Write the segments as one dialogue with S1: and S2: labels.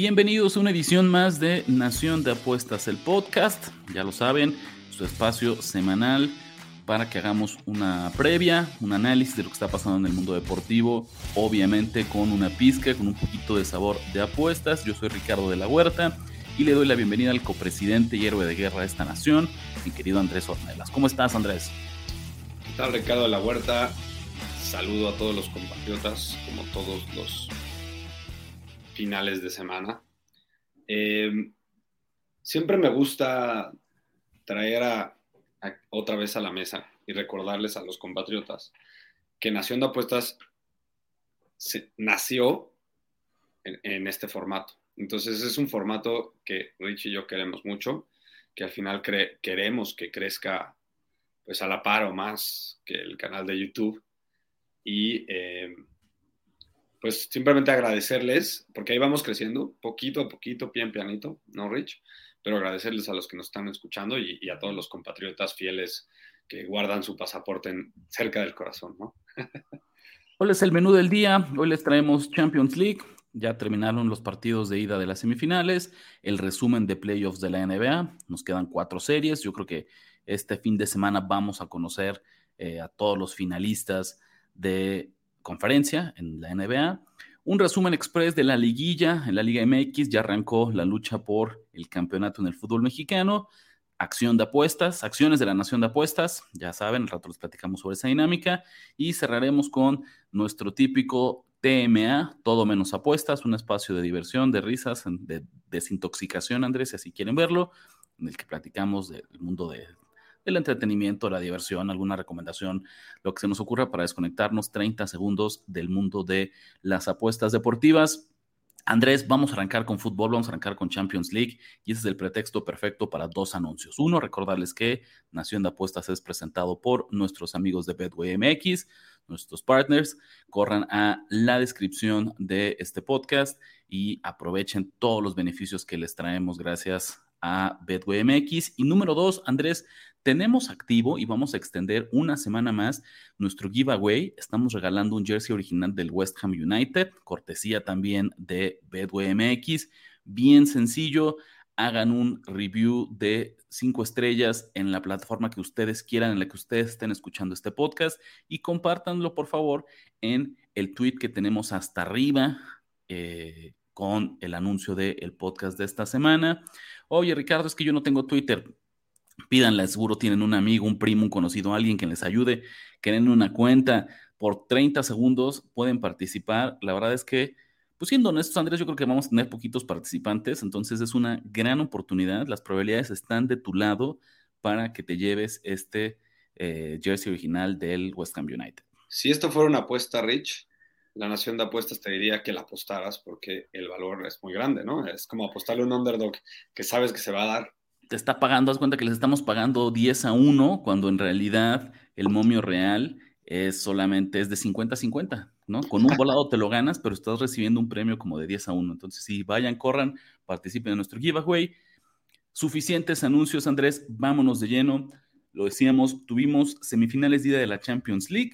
S1: Bienvenidos a una edición más de Nación de Apuestas, el podcast. Ya lo saben, su espacio semanal para que hagamos una previa, un análisis de lo que está pasando en el mundo deportivo, obviamente con una pizca, con un poquito de sabor de apuestas. Yo soy Ricardo de la Huerta y le doy la bienvenida al copresidente y héroe de guerra de esta nación, mi querido Andrés Ornelas. ¿Cómo estás, Andrés?
S2: ¿Qué tal, Ricardo de la Huerta? Saludo a todos los compatriotas, como todos los finales de semana. Eh, siempre me gusta traer a, otra vez a la mesa y recordarles a los compatriotas que Nación de Apuestas nació en, este formato. Entonces es un formato que Rich y yo queremos mucho, que al final queremos que crezca pues a la par o más que el canal de YouTube. Y eh, pues simplemente agradecerles, porque ahí vamos creciendo, poquito a poquito, pian pianito, ¿no, Rich? Pero agradecerles a los que nos están escuchando y, a todos los compatriotas fieles que guardan su pasaporte cerca del corazón, ¿no?
S1: Hoy es el menú del día, hoy les traemos Champions League, ya terminaron los partidos de ida de las semifinales, el resumen de playoffs de la NBA, nos quedan cuatro series, yo creo que este fin de semana vamos a conocer eh, a todos los finalistas de conferencia en la NBA. Un resumen express de la liguilla en la Liga MX. Ya arrancó la lucha por el campeonato en el fútbol mexicano. Acción de apuestas, acciones de la Nación de Apuestas. Ya saben, el rato les platicamos sobre esa dinámica. Y cerraremos con nuestro típico TMA, todo menos apuestas, un espacio de diversión, de risas, de desintoxicación, Andrés, si así quieren verlo, en el que platicamos del mundo de el entretenimiento, la diversión, alguna recomendación, lo que se nos ocurra para desconectarnos 30 segundos del mundo de las apuestas deportivas. Andrés, vamos a arrancar con fútbol, vamos a arrancar con Champions League y ese es el pretexto perfecto para dos anuncios. Uno, recordarles que Nación de Apuestas es presentado por nuestros amigos de Betway MX, nuestros partners. Corran a la descripción de este podcast y aprovechen todos los beneficios que les traemos gracias a Betway MX. Y número dos, Andrés, tenemos activo y vamos a extender una semana más nuestro giveaway. Estamos regalando un jersey original del West Ham United, cortesía también de Bedway MX. Bien sencillo, hagan un review de cinco estrellas en la plataforma que ustedes quieran, en la que ustedes estén escuchando este podcast y compártanlo por favor en el tweet que tenemos hasta arriba. Eh, con el anuncio del podcast de esta semana. Oye, Ricardo, es que yo no tengo Twitter pídanle, seguro tienen un amigo, un primo, un conocido, alguien que les ayude, creen una cuenta por 30 segundos, pueden participar. La verdad es que, pues siendo honestos, Andrés, yo creo que vamos a tener poquitos participantes, entonces es una gran oportunidad. Las probabilidades están de tu lado para que te lleves este eh, jersey original del West Ham United.
S2: Si esto fuera una apuesta, Rich, la nación de apuestas te diría que la apostaras porque el valor es muy grande, ¿no? Es como apostarle a un underdog que sabes que se va a dar
S1: te está pagando, haz cuenta que les estamos pagando 10 a 1, cuando en realidad el momio real es solamente es de 50 a 50, ¿no? Con un volado te lo ganas, pero estás recibiendo un premio como de 10 a 1. Entonces, si vayan, corran, participen en nuestro giveaway. Suficientes anuncios, Andrés, vámonos de lleno. Lo decíamos, tuvimos semifinales día de la Champions League.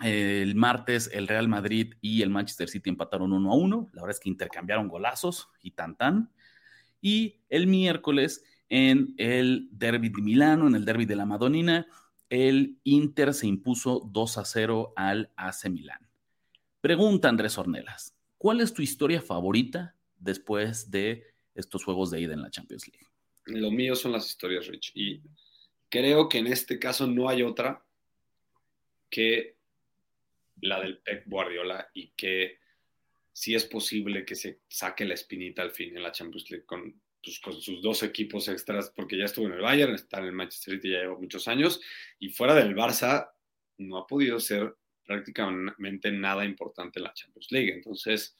S1: El martes el Real Madrid y el Manchester City empataron 1 a 1. La verdad es que intercambiaron golazos y tan tan. Y el miércoles en el derby de Milano, en el derby de la Madonina, el Inter se impuso 2 a 0 al AC Milán. Pregunta Andrés Ornelas, ¿cuál es tu historia favorita después de estos juegos de ida en la Champions League?
S2: Lo mío son las historias, Rich, y creo que en este caso no hay otra que la del Pep Guardiola y que sí es posible que se saque la espinita al fin en la Champions League con pues, con sus dos equipos extras, porque ya estuvo en el Bayern, está en el Manchester City, ya lleva muchos años, y fuera del Barça, no ha podido ser prácticamente nada importante en la Champions League. Entonces,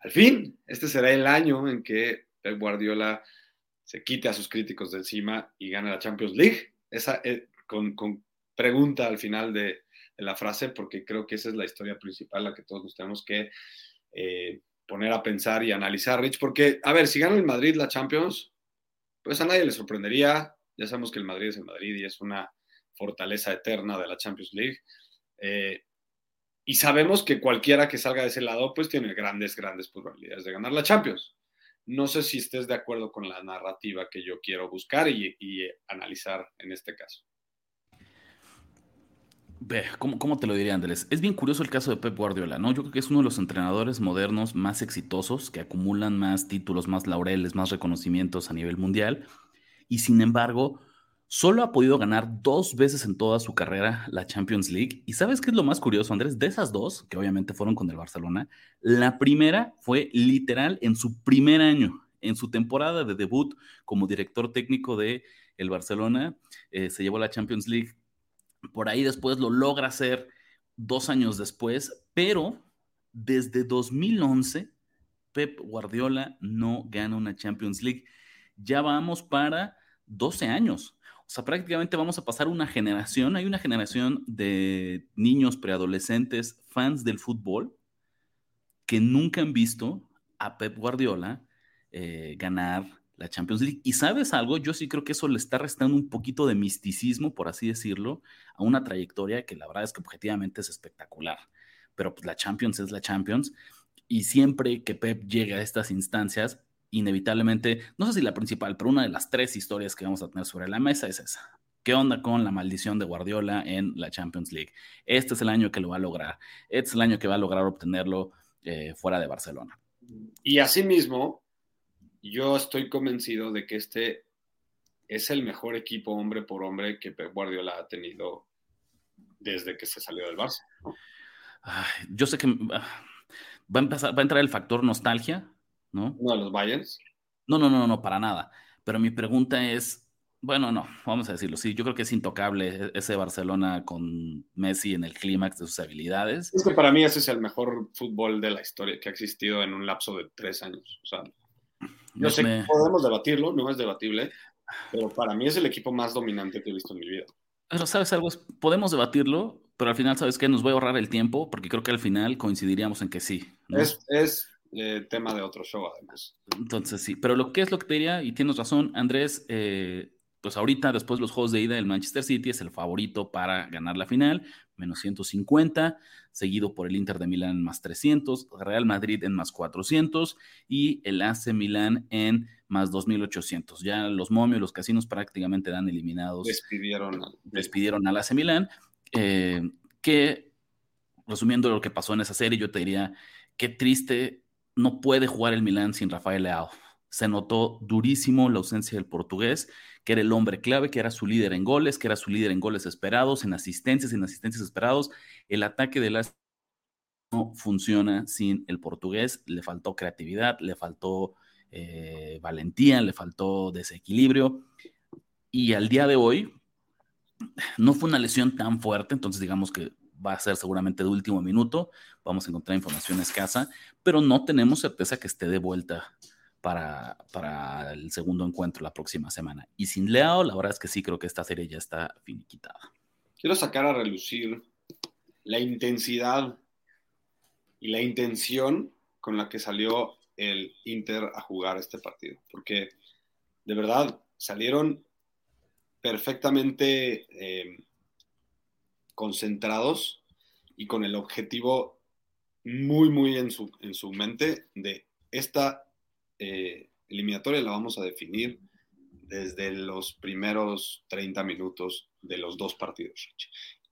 S2: al fin, este será el año en que Pep Guardiola se quite a sus críticos de encima y gane la Champions League. Esa, eh, con, pregunta al final de, la frase, porque creo que esa es la historia principal, la que todos nos tenemos que eh, poner a pensar y analizar, Rich, porque, a ver, si gana el Madrid la Champions, pues a nadie le sorprendería. Ya sabemos que el Madrid es el Madrid y es una fortaleza eterna de la Champions League. Eh, y sabemos que cualquiera que salga de ese lado, pues tiene grandes, grandes probabilidades de ganar la Champions. No sé si estés de acuerdo con la narrativa que yo quiero buscar y, analizar en este caso.
S1: ¿Cómo, ¿Cómo, te lo diría, Andrés? Es bien curioso el caso de Pep Guardiola, ¿no? Yo creo que es uno de los entrenadores modernos más exitosos, que acumulan más títulos, más laureles, más reconocimientos a nivel mundial. Y sin embargo, Solo ha podido ganar dos veces en toda su carrera la Champions League. ¿Y sabes qué es lo más curioso, Andrés? De esas dos, que obviamente fueron con el Barcelona, la primera fue literal en su primer año, en su temporada de debut como director técnico de el Barcelona. Eh, se llevó la Champions League. Por ahí después lo logra hacer dos años después, pero desde 2011 Pep Guardiola no gana una Champions League. Ya vamos para 12 años o sea, prácticamente vamos a pasar una generación, hay una generación de niños preadolescentes, fans del fútbol, que nunca han visto a Pep Guardiola eh, ganar la Champions League. Y sabes algo, yo sí creo que eso le está restando un poquito de misticismo, por así decirlo, a una trayectoria que la verdad es que objetivamente es espectacular. Pero pues la Champions es la Champions. Y siempre que Pep llegue a estas instancias, inevitablemente, no sé si la principal, pero una de las tres historias que vamos a tener sobre la mesa es esa. ¿Qué onda con la maldición de Guardiola en la Champions League? Este es el año que lo va a lograr. Este es el año que va a lograr obtenerlo eh, fuera de Barcelona.
S2: Y asimismo, yo estoy convencido de que este es el mejor equipo hombre por hombre que Pep Guardiola ha tenido desde que se salió del Barça.
S1: yo sé que ah, va a, empezar, va a entrar el factor nostalgia, ¿no?
S2: No, los Bayerns.
S1: No, no, no, no, para nada. Pero mi pregunta es, bueno, no, vamos a decirlo, sí, yo creo que es intocable e-, ese Barcelona con Messi en el clímax de sus habilidades.
S2: Es que para mí ese es el mejor fútbol de la historia que ha existido en un lapso de tres años. O sea, yo sé que podemos debatirlo, no es debatible, pero para mí es el equipo más dominante que he visto en mi vida.
S1: Pero sabes algo, podemos debatirlo, pero al final, ¿sabes qué? Nos voy a ahorrar el tiempo porque creo que al final coincidiríamos en que sí.
S2: Es, es eh, tema de otro show, además.
S1: Entonces, sí, pero lo que es lo que te diría, y tienes razón, Andrés, eh, pues ahorita, después de los juegos de ida, el Manchester City es el favorito para ganar la final, menos 150, seguido por el Inter de Milán más 300, Real Madrid en más 400 y el AC Milán en más 2800. Ya los momios, los casinos prácticamente dan eliminados.
S2: Despidieron,
S1: despidieron al AC Milán, eh, que resumiendo lo que pasó en esa serie, yo te diría, qué triste no puede jugar el Milán sin Rafael Leao. Se notó durísimo la ausencia del portugués, que era el hombre clave, que era su líder en goles, que era su líder en goles esperados, en asistencias, en asistencias esperados. El ataque de las no funciona sin el portugués. Le faltó creatividad, le faltó eh, valentía, le faltó desequilibrio. Y al día de hoy, no fue una lesión tan fuerte, entonces digamos que va a ser seguramente de último minuto, vamos a encontrar información escasa, pero no tenemos certeza que esté de vuelta para, para el segundo encuentro la próxima semana. Y sin Leao, la verdad es que sí creo que esta serie ya está finiquitada.
S2: Quiero sacar a relucir la intensidad y la intención con la que salió el Inter a jugar este partido, porque de verdad salieron perfectamente eh, concentrados y con el objetivo muy, muy en su, en su mente de esta eh, eliminatoria la vamos a definir desde los primeros 30 minutos de los dos partidos.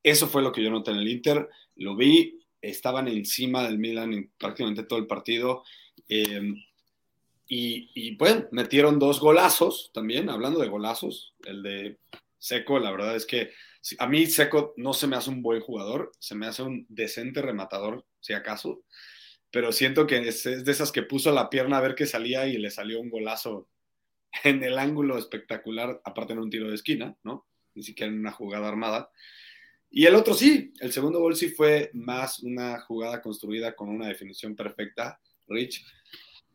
S2: Eso fue lo que yo noté en el Inter, lo vi, estaban encima del Milan en prácticamente todo el partido. Eh, y, y, metieron dos golazos también, hablando de golazos, el de Seco, la verdad es que a mí Seco no se me hace un buen jugador, se me hace un decente rematador, si acaso, pero siento que es, de esas que puso la pierna a ver qué salía y le salió un golazo en el ángulo espectacular, aparte en un tiro de esquina, ¿no? Ni siquiera en una jugada armada. Y el otro sí, el segundo gol sí fue más una jugada construida con una definición perfecta, Rich.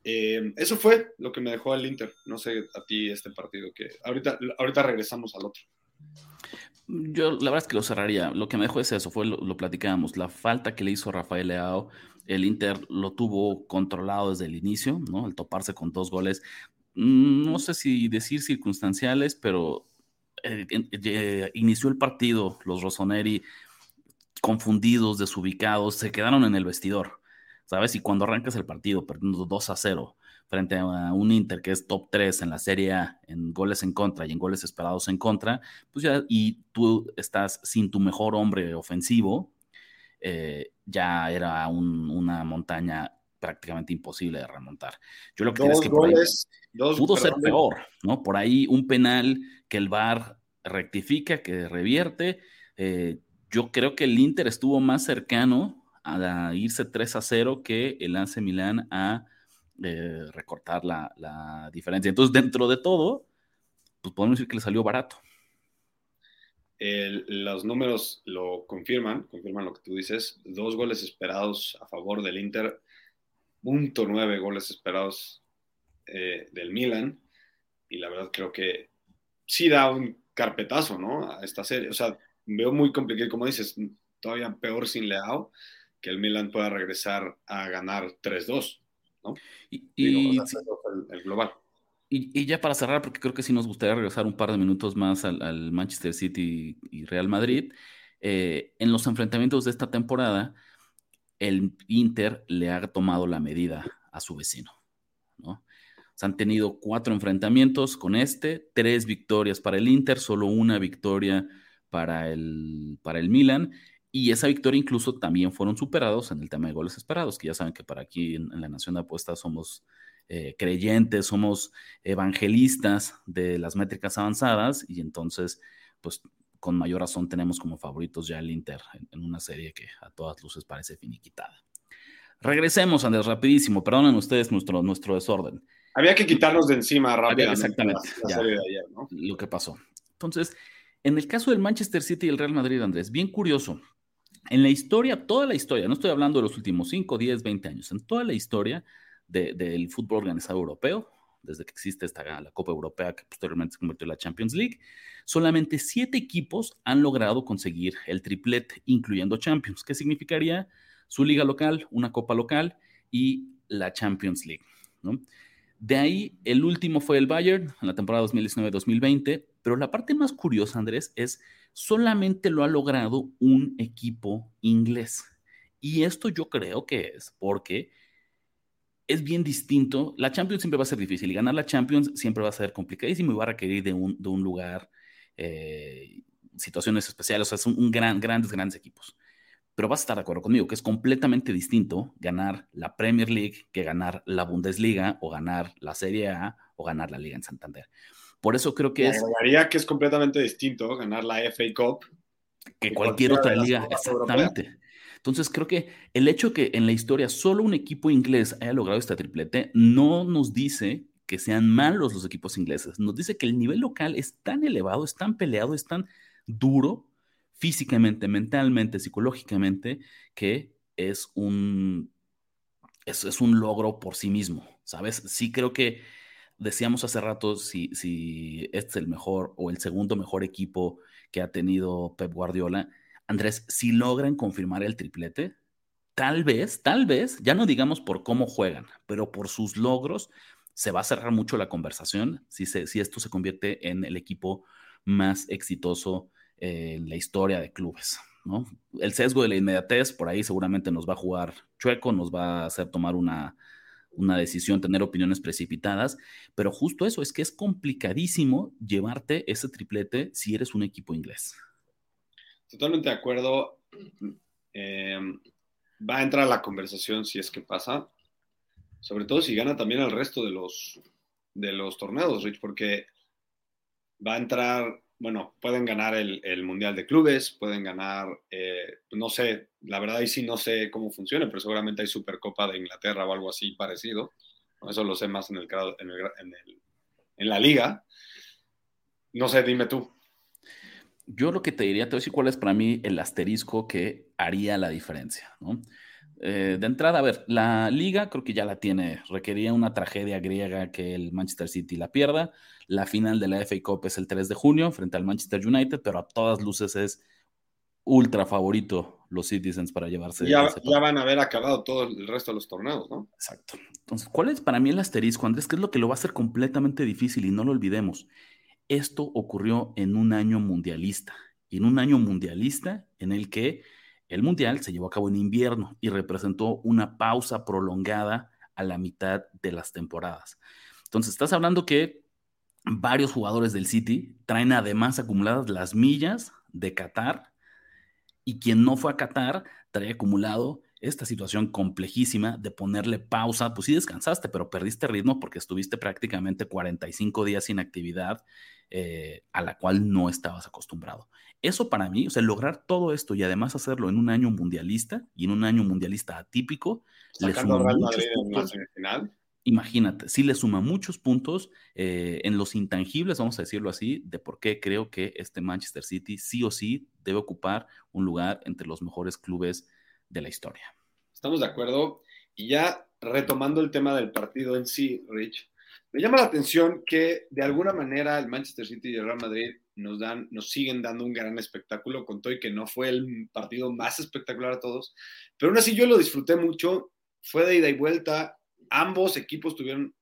S2: Eh, eso fue lo que me dejó el Inter. No sé a ti este partido que ahorita, ahorita regresamos al otro.
S1: Yo la verdad es que lo cerraría. Lo que me dejó es eso, fue lo, lo platicábamos. La falta que le hizo Rafael Leao, el Inter lo tuvo controlado desde el inicio, ¿no? Al toparse con dos goles, mm, no sé si decir circunstanciales, pero eh, eh, inició el partido, los Rossoneri confundidos, desubicados, se quedaron en el vestidor, ¿sabes? Y cuando arrancas el partido perdiendo 2 a 0 frente a un Inter que es top 3 en la Serie A en goles en contra y en goles esperados en contra, pues ya, y tú estás sin tu mejor hombre ofensivo, eh, ya era una montaña prácticamente imposible de remontar. Yo lo que creo es que pudo ser peor, ¿no? Por ahí un penal que el VAR rectifica, que revierte. Eh, yo creo que el Inter estuvo más cercano a irse 3 a 0 que el Lance Milán a eh, recortar la, diferencia. Entonces, dentro de todo, pues podemos decir que le salió barato.
S2: Los números lo confirman, confirman lo que tú dices. Dos goles esperados a favor del Inter, punto nueve goles esperados eh, del Milan. Y la verdad creo que sí da un carpetazo, ¿no? A esta serie. O sea, veo muy complicado, como dices, todavía peor sin Leao, que el Milan pueda regresar a ganar 3-2. Y, el, global.
S1: Y, ya para cerrar, porque creo que sí nos gustaría regresar un par de minutos más al, Manchester City y Real Madrid, eh, en los enfrentamientos de esta temporada, el Inter le ha tomado la medida a su vecino, ¿no? han tenido cuatro enfrentamientos con este, tres victorias para el Inter, solo una victoria para el, para el Milan. Y esa victoria incluso también fueron superados en el tema de goles esperados, que ya saben que para aquí en, la Nación de Apuestas somos eh, creyentes, somos evangelistas de las métricas avanzadas y entonces, pues con mayor razón tenemos como favoritos ya el Inter en, una serie que a todas luces parece finiquitada. Regresemos, Andrés, rapidísimo, perdonen ustedes nuestro, nuestro desorden.
S2: Había que quitarnos de encima rápido.
S1: Exactamente, lo que pasó. Entonces, en el caso del Manchester City y el Real Madrid, Andrés, bien curioso, en la historia, toda la historia, no estoy hablando de los últimos 5, 10, 20 años, en toda la historia del fútbol organizado europeo, desde que existe esta, la Copa Europea que posteriormente se convirtió en la Champions League, solamente siete equipos han logrado conseguir el triplete, incluyendo Champions, que significaría su liga local, una Copa local y la Champions League. De ahí, el último fue el Bayern en la temporada 2019-2020, pero la parte más curiosa, Andrés, es solamente lo ha logrado un equipo inglés. Y esto yo creo que es porque es bien distinto. La Champions siempre va a ser difícil y ganar la Champions siempre va a ser complicadísimo y va a requerir de un, de un lugar, eh, situaciones especiales. O sea, son un gran, grandes, grandes equipos. Pero vas a estar de acuerdo conmigo que es completamente distinto ganar la Premier League que ganar la Bundesliga o ganar la Serie A o ganar la Liga en Santander. Por eso creo que es.
S2: que es completamente distinto ganar la FA Cup
S1: que cualquier otra liga. Exactamente. Entonces creo que el hecho que en la historia solo un equipo inglés haya logrado esta triplete no nos dice que sean malos los equipos ingleses. Nos dice que el nivel local es tan elevado, es tan peleado, es tan duro físicamente, mentalmente, psicológicamente, que es un, es un logro por sí mismo, ¿sabes? Sí creo que decíamos hace rato si, si este es el mejor o el segundo mejor equipo que ha tenido Pep Guardiola. Andrés, si logran confirmar el triplete, tal vez, tal vez, ya no digamos por cómo juegan, pero por sus logros, se va a cerrar mucho la conversación si, si esto se convierte en el equipo más exitoso en la historia de clubes. El sesgo de la inmediatez por ahí seguramente nos va a jugar chueco, nos va a hacer tomar una decisión, tener opiniones precipitadas, pero justo eso, es que es complicadísimo llevarte ese triplete si eres un equipo inglés.
S2: Totalmente de acuerdo. Eh, va a entrar la conversación si es que pasa, sobre todo si gana también el resto de los, de los torneos, Rich, porque va a entrar bueno, pueden ganar el, Mundial de Clubes, pueden ganar, eh, no sé, la verdad ahí sí no sé cómo funciona, pero seguramente hay Supercopa de Inglaterra o algo así parecido. Eso lo sé más en, el, en, el, en la liga. No sé, dime tú.
S1: Yo lo que te diría, te voy a decir cuál es para mí el asterisco que haría la diferencia, ¿no? Eh, de entrada, a ver, la liga creo que ya la tiene. Requería una tragedia griega que el Manchester City la pierda. La final de la FA Cup es el 3 de junio frente al Manchester United, pero a todas luces es ultra favorito los Citizens para llevarse.
S2: Ya, ya van a haber acabado todo el resto de los torneos, ¿no?
S1: Exacto. Entonces, ¿cuál es para mí el asterisco, Andrés? ¿Qué es lo que lo va a hacer completamente difícil? Y no lo olvidemos. Esto ocurrió en un año mundialista. Y en un año mundialista en el que el mundial se llevó a cabo en invierno y representó una pausa prolongada a la mitad de las temporadas. Entonces, estás hablando que varios jugadores del City traen además acumuladas las millas de Qatar y quien no fue a Qatar trae acumulado esta situación complejísima de ponerle pausa, pues sí descansaste, pero perdiste ritmo porque estuviste prácticamente 45 días sin actividad eh, a la cual no estabas acostumbrado. Eso para mí, o sea, lograr todo esto y además hacerlo en un año mundialista y en un año mundialista atípico, le suma muchos puntos. Imagínate, sí le suma muchos puntos eh, en los intangibles, vamos a decirlo así, de por qué creo que este Manchester City sí o sí debe ocupar un lugar entre los mejores clubes de la historia.
S2: Estamos de acuerdo. Y ya retomando el tema del partido en sí, Rich, me llama la atención que de alguna manera el Manchester City y el Real Madrid nos, dan, nos siguen dando un gran espectáculo, con todo y que no fue el partido más espectacular a todos, pero aún así yo lo disfruté mucho, fue de ida y vuelta, ambos equipos tuvieron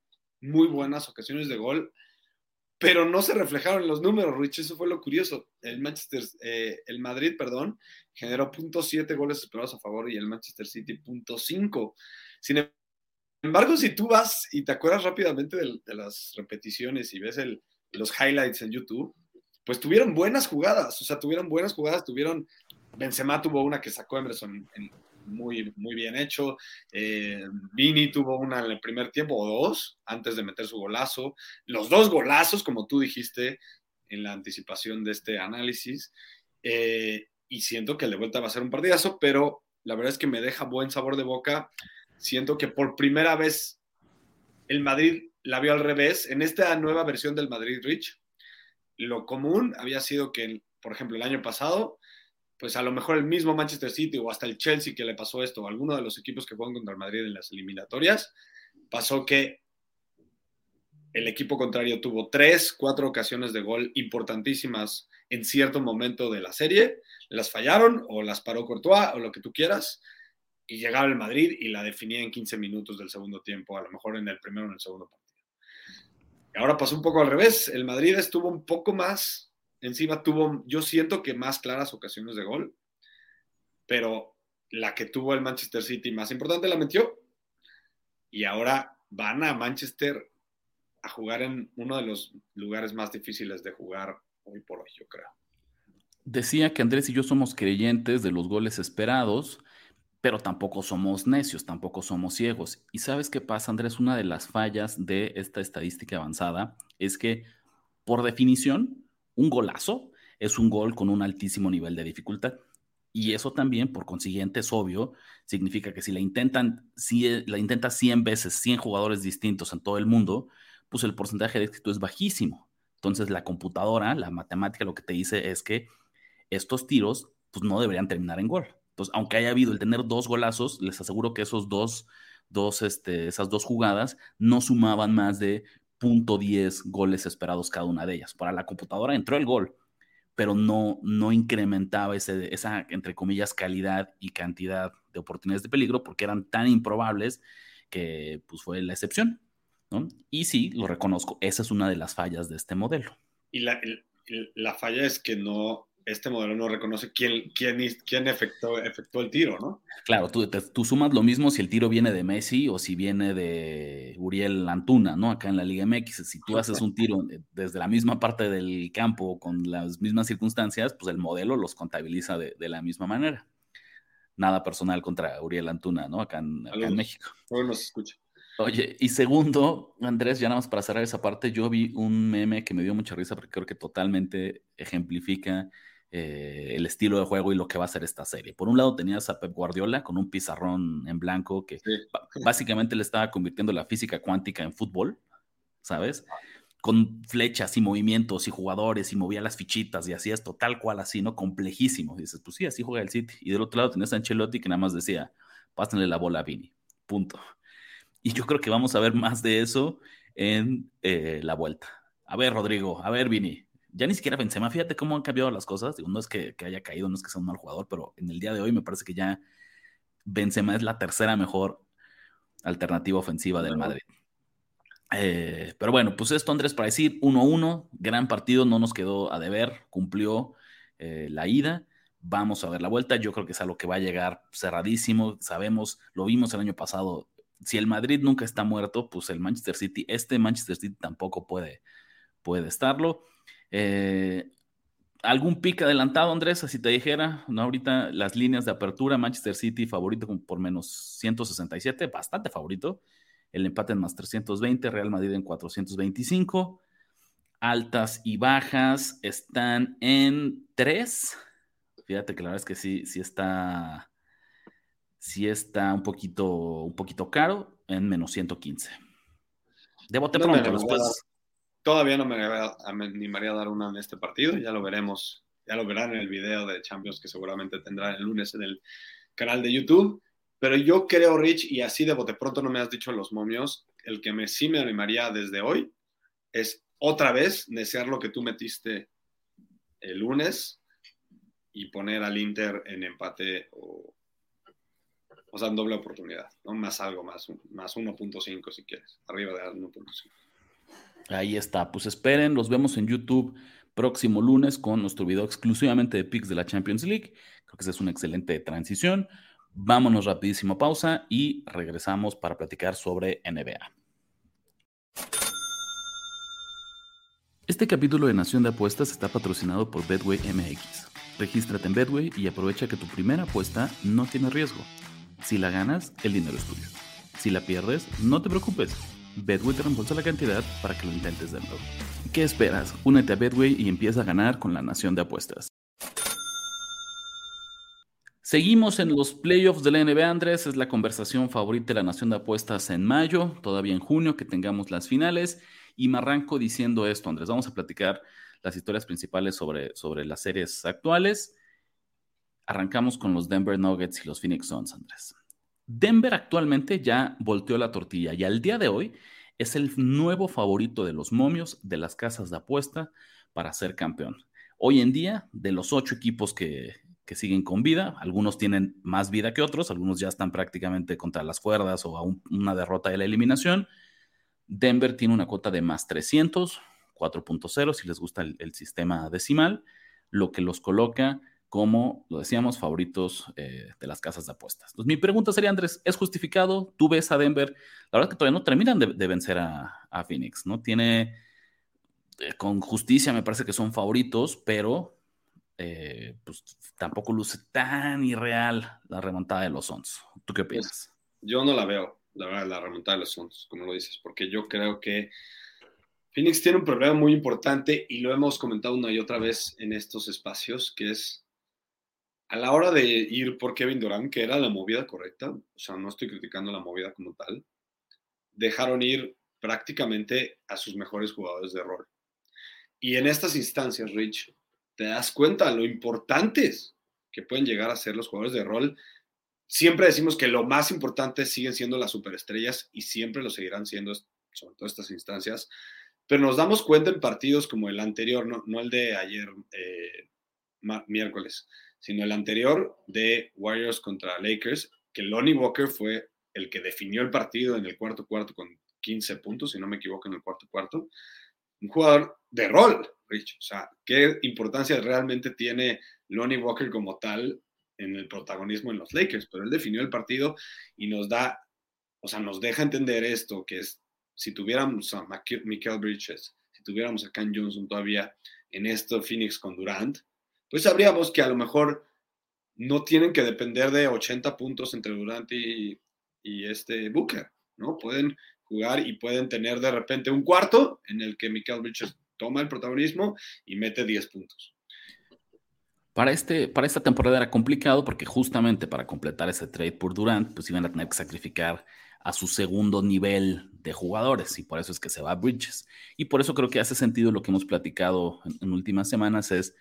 S2: muy buenas ocasiones de gol, pero no se reflejaron los números, Rich, eso fue lo curioso. El Manchester, eh, el Madrid, perdón, generó .7 goles esperados a favor y el Manchester City .5. Sin embargo, si tú vas y te acuerdas rápidamente de, las repeticiones y ves los highlights en YouTube, pues tuvieron buenas jugadas, o sea, tuvieron buenas jugadas, tuvieron, Benzema tuvo una que sacó Emerson muy, muy bien hecho, eh, Vini tuvo una en el primer tiempo o dos antes de meter su golazo, los dos golazos, como tú dijiste en la anticipación de este análisis, eh, y siento que el de vuelta va a ser un partidazo, pero la verdad es que me deja buen sabor de boca siento que por primera vez el Madrid la vio al revés. En esta nueva versión del Madrid Rich, lo común había sido que, por ejemplo, el año pasado, pues a lo mejor el mismo Manchester City o hasta el Chelsea que le pasó esto, o alguno de los equipos que juegan contra el Madrid en las eliminatorias, pasó que el equipo contrario tuvo tres, cuatro ocasiones de gol importantísimas en cierto momento de la serie, las fallaron o las paró Courtois o lo que tú quieras, y llegaba el Madrid y la definía en 15 minutos del segundo tiempo, a lo mejor en el primero o en el segundo partido. ahora pasó un poco al revés, el Madrid estuvo un poco más encima, tuvo, yo siento que más claras ocasiones de gol, pero la que tuvo el Manchester City más importante la metió y ahora van a Manchester a jugar en uno de los lugares más difíciles de jugar hoy por hoy, yo creo.
S1: Decía que Andrés y yo somos creyentes de los goles esperados pero tampoco somos necios, tampoco somos ciegos. ¿Y sabes qué pasa, Andrés? Una de las fallas de esta estadística avanzada es que, por definición, un golazo es un gol con un altísimo nivel de dificultad. Y eso también, por consiguiente, es obvio, significa que si la intentan, si la intenta 100 veces, 100 jugadores distintos en todo el mundo, pues el porcentaje de éxito es bajísimo. Entonces, la computadora, la matemática, lo que te dice es que estos tiros, pues no deberían terminar en gol pues aunque haya habido el tener dos golazos, les aseguro que esos dos, dos este, esas dos jugadas no sumaban más de .10 goles esperados cada una de ellas. Para la computadora entró el gol, pero no, no incrementaba ese, esa, entre comillas, calidad y cantidad de oportunidades de peligro porque eran tan improbables que pues, fue la excepción. ¿no? Y sí, lo reconozco, esa es una de las fallas de este modelo.
S2: Y la, la falla es que no, este modelo no reconoce quién, quién, quién efectuó, efectuó el tiro, ¿no?
S1: Claro, tú, tú, sumas lo mismo si el tiro viene de Messi o si viene de Uriel Antuna, ¿no? Acá en la Liga MX, si tú haces un tiro desde la misma parte del campo con las mismas circunstancias, pues el modelo los contabiliza de, la misma manera. Nada personal contra Uriel Antuna, ¿no? Acá en, acá en México.
S2: nos escucha.
S1: Oye, y segundo, Andrés, ya nada más para cerrar esa parte, yo vi un meme que me dio mucha risa porque creo que totalmente ejemplifica eh, el estilo de juego y lo que va a ser esta serie. Por un lado tenías a Pep Guardiola con un pizarrón en blanco que básicamente le estaba convirtiendo la física cuántica en fútbol, ¿sabes? con flechas y movimientos y jugadores y movía las fichitas y hacía esto tal cual así, ¿no? Complejísimo. dices, pues sí, así juega el City. Y del otro lado tenías a Ancelotti que nada más decía, pásenle la bola a Vini. Punto. Y yo creo que vamos a ver más de eso en eh, la vuelta. A ver, Rodrigo, a ver, Vini. Ya ni siquiera Benzema, fíjate cómo han cambiado las cosas. Digo, no es que, haya caído, no es que sea un mal jugador, pero en el día de hoy me parece que ya Benzema es la tercera mejor alternativa ofensiva del Madrid. Eh, pero bueno, pues esto, Andrés, para decir 1-1, gran partido, no nos quedó a deber, cumplió eh, la ida. Vamos a ver la vuelta. Yo creo que es algo que va a llegar cerradísimo. Sabemos, lo vimos el año pasado. Si el Madrid nunca está muerto, pues el Manchester City, este Manchester City tampoco puede, puede estarlo. Eh, ¿Algún pick adelantado, Andrés? Así te dijera, ¿no? Ahorita las líneas de apertura, Manchester City favorito por menos 167, bastante favorito. El empate en más 320, Real Madrid en 425. Altas y bajas están en 3. Fíjate que la verdad es que sí, sí está, sí está un poquito, un poquito caro en menos 115. De bote pronto, después
S2: Todavía no me animaría a dar una en este partido, ya lo veremos, ya lo verán en el video de Champions que seguramente tendrá el lunes en el canal de YouTube. Pero yo creo, Rich, y así de bote pronto no me has dicho los momios, el que me, sí me animaría desde hoy es otra vez desear lo que tú metiste el lunes y poner al Inter en empate o, o sea, en doble oportunidad, ¿no? Más algo, más, más 1.5 si quieres, arriba de 1.5.
S1: Ahí está, pues esperen, los vemos en YouTube próximo lunes con nuestro video exclusivamente de picks de la Champions League. Creo que esa es una excelente transición. Vámonos rapidísimo pausa y regresamos para platicar sobre NBA. Este capítulo de Nación de Apuestas está patrocinado por Bedway MX. Regístrate en Bedway y aprovecha que tu primera apuesta no tiene riesgo. Si la ganas, el dinero es tuyo. Si la pierdes, no te preocupes Bedway te reembolsa la cantidad para que lo intentes de nuevo. ¿Qué esperas? Únete a Bedway y empieza a ganar con la nación de apuestas. Seguimos en los playoffs de la NBA, Andrés. Es la conversación favorita de la nación de apuestas en mayo, todavía en junio, que tengamos las finales. Y me arranco diciendo esto, Andrés. Vamos a platicar las historias principales sobre, sobre las series actuales. Arrancamos con los Denver Nuggets y los Phoenix Suns, Andrés. Denver actualmente ya volteó la tortilla y al día de hoy es el nuevo favorito de los momios de las casas de apuesta para ser campeón. Hoy en día, de los ocho equipos que, siguen con vida, algunos tienen más vida que otros, algunos ya están prácticamente contra las cuerdas o a una derrota de la eliminación. Denver tiene una cuota de más 300, 4.0 si les gusta el sistema decimal, lo que los coloca como, lo decíamos, favoritos eh, de las casas de apuestas. Entonces, mi pregunta sería, Andrés, ¿es justificado? Tú ves a Denver, la verdad que todavía no terminan de, vencer a, Phoenix, ¿no? Tiene, eh, con justicia me parece que son favoritos, pero eh, pues tampoco luce tan irreal la remontada de los Suns. ¿Tú qué pues, piensas?
S2: Yo no la veo, la verdad, la remontada de los Suns, como lo dices, porque yo creo que Phoenix tiene un problema muy importante y lo hemos comentado una y otra vez en estos espacios, que es a la hora de ir por Kevin Durant, que era la movida correcta, o sea, no estoy criticando la movida como tal, dejaron ir prácticamente a sus mejores jugadores de rol. Y en estas instancias, Rich, te das cuenta lo importantes que pueden llegar a ser los jugadores de rol. Siempre decimos que lo más importante siguen siendo las superestrellas y siempre lo seguirán siendo, sobre todo estas instancias. Pero nos damos cuenta en partidos como el anterior, no, el de ayer, eh, miércoles, sino el anterior de Warriors contra Lakers, que Lonnie Walker fue el que definió el partido en el cuarto cuarto con 15 puntos, si no me equivoco, en el cuarto cuarto. Un jugador de rol, Rich. O sea, ¿qué importancia realmente tiene Lonnie Walker como tal en el protagonismo en los Lakers? Pero él definió el partido y nos da, o sea, nos deja entender esto, que es, si tuviéramos a Michael Bridges, si tuviéramos a Ken Johnson todavía en esto, Phoenix con Durant, pues sabríamos que a lo mejor no tienen que depender de 80 puntos entre Durant y, este Booker, ¿no? Pueden jugar y pueden tener de repente un cuarto en el que Michael Bridges toma el protagonismo y mete 10 puntos.
S1: Para, este, para esta temporada era complicado porque justamente para completar ese trade por Durant, pues iban a tener que sacrificar a su segundo nivel de jugadores y por eso es que se va a Bridges. Y por eso creo que hace sentido lo que hemos platicado en, últimas semanas es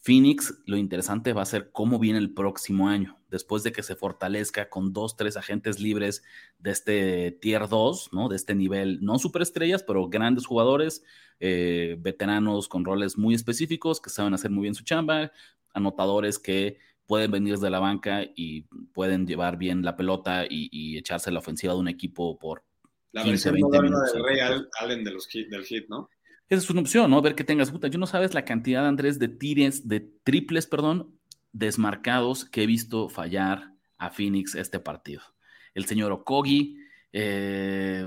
S1: Phoenix, lo interesante va a ser cómo viene el próximo año, después de que se fortalezca con dos, tres agentes libres de este tier 2, ¿no? De este nivel, no superestrellas, pero grandes jugadores, eh, veteranos con roles muy específicos que saben hacer muy bien su chamba, anotadores que pueden venir de la banca y pueden llevar bien la pelota y, echarse la ofensiva de un equipo por
S2: la 15, 20 minutos. Del Rey Allen de los, del hit, ¿no?
S1: Esa es una opción, ¿no? Ver que tengas puta. Yo no sabes la cantidad, Andrés, de tires, de triples, perdón, desmarcados que he visto fallar a Phoenix este partido. El señor Okogi, eh,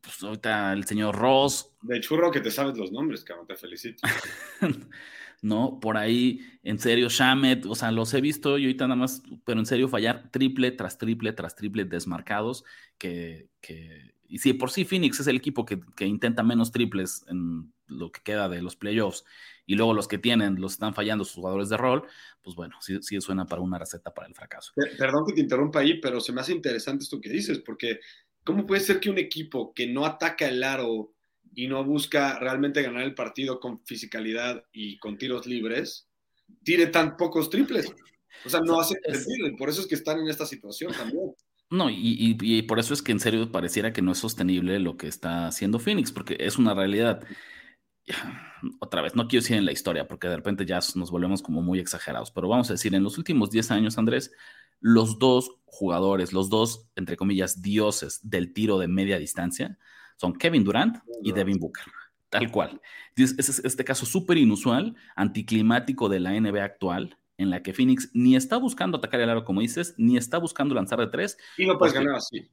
S1: pues ahorita el señor Ross.
S2: De churro que te sabes los nombres, cabrón, te felicito.
S1: ¿no? Por ahí, en serio, Shamet, o sea, los he visto y ahorita nada más, pero en serio, fallar triple tras triple tras triple desmarcados, que, que y si por sí Phoenix es el equipo que, que, intenta menos triples en lo que queda de los playoffs, y luego los que tienen los están fallando sus jugadores de rol, pues bueno, sí, sí suena para una receta para el fracaso.
S2: Perdón que te interrumpa ahí, pero se me hace interesante esto que dices, porque ¿cómo puede ser que un equipo que no ataca el aro y no busca realmente ganar el partido con fisicalidad y con tiros libres, tire tan pocos triples. O sea, no hace sentido. Por eso es que están en esta situación también.
S1: No, y, y, por eso es que en serio pareciera que no es sostenible lo que está haciendo Phoenix, porque es una realidad. Otra vez, no quiero decir en la historia, porque de repente ya nos volvemos como muy exagerados, pero vamos a decir, en los últimos 10 años, Andrés, los dos jugadores, los dos, entre comillas, dioses del tiro de media distancia, son Kevin Durant y Devin Booker. Tal cual. Es este caso súper inusual, anticlimático de la NBA actual, en la que Phoenix ni está buscando atacar el aro, como dices, ni está buscando lanzar de tres.
S2: Y no puedes ganar así.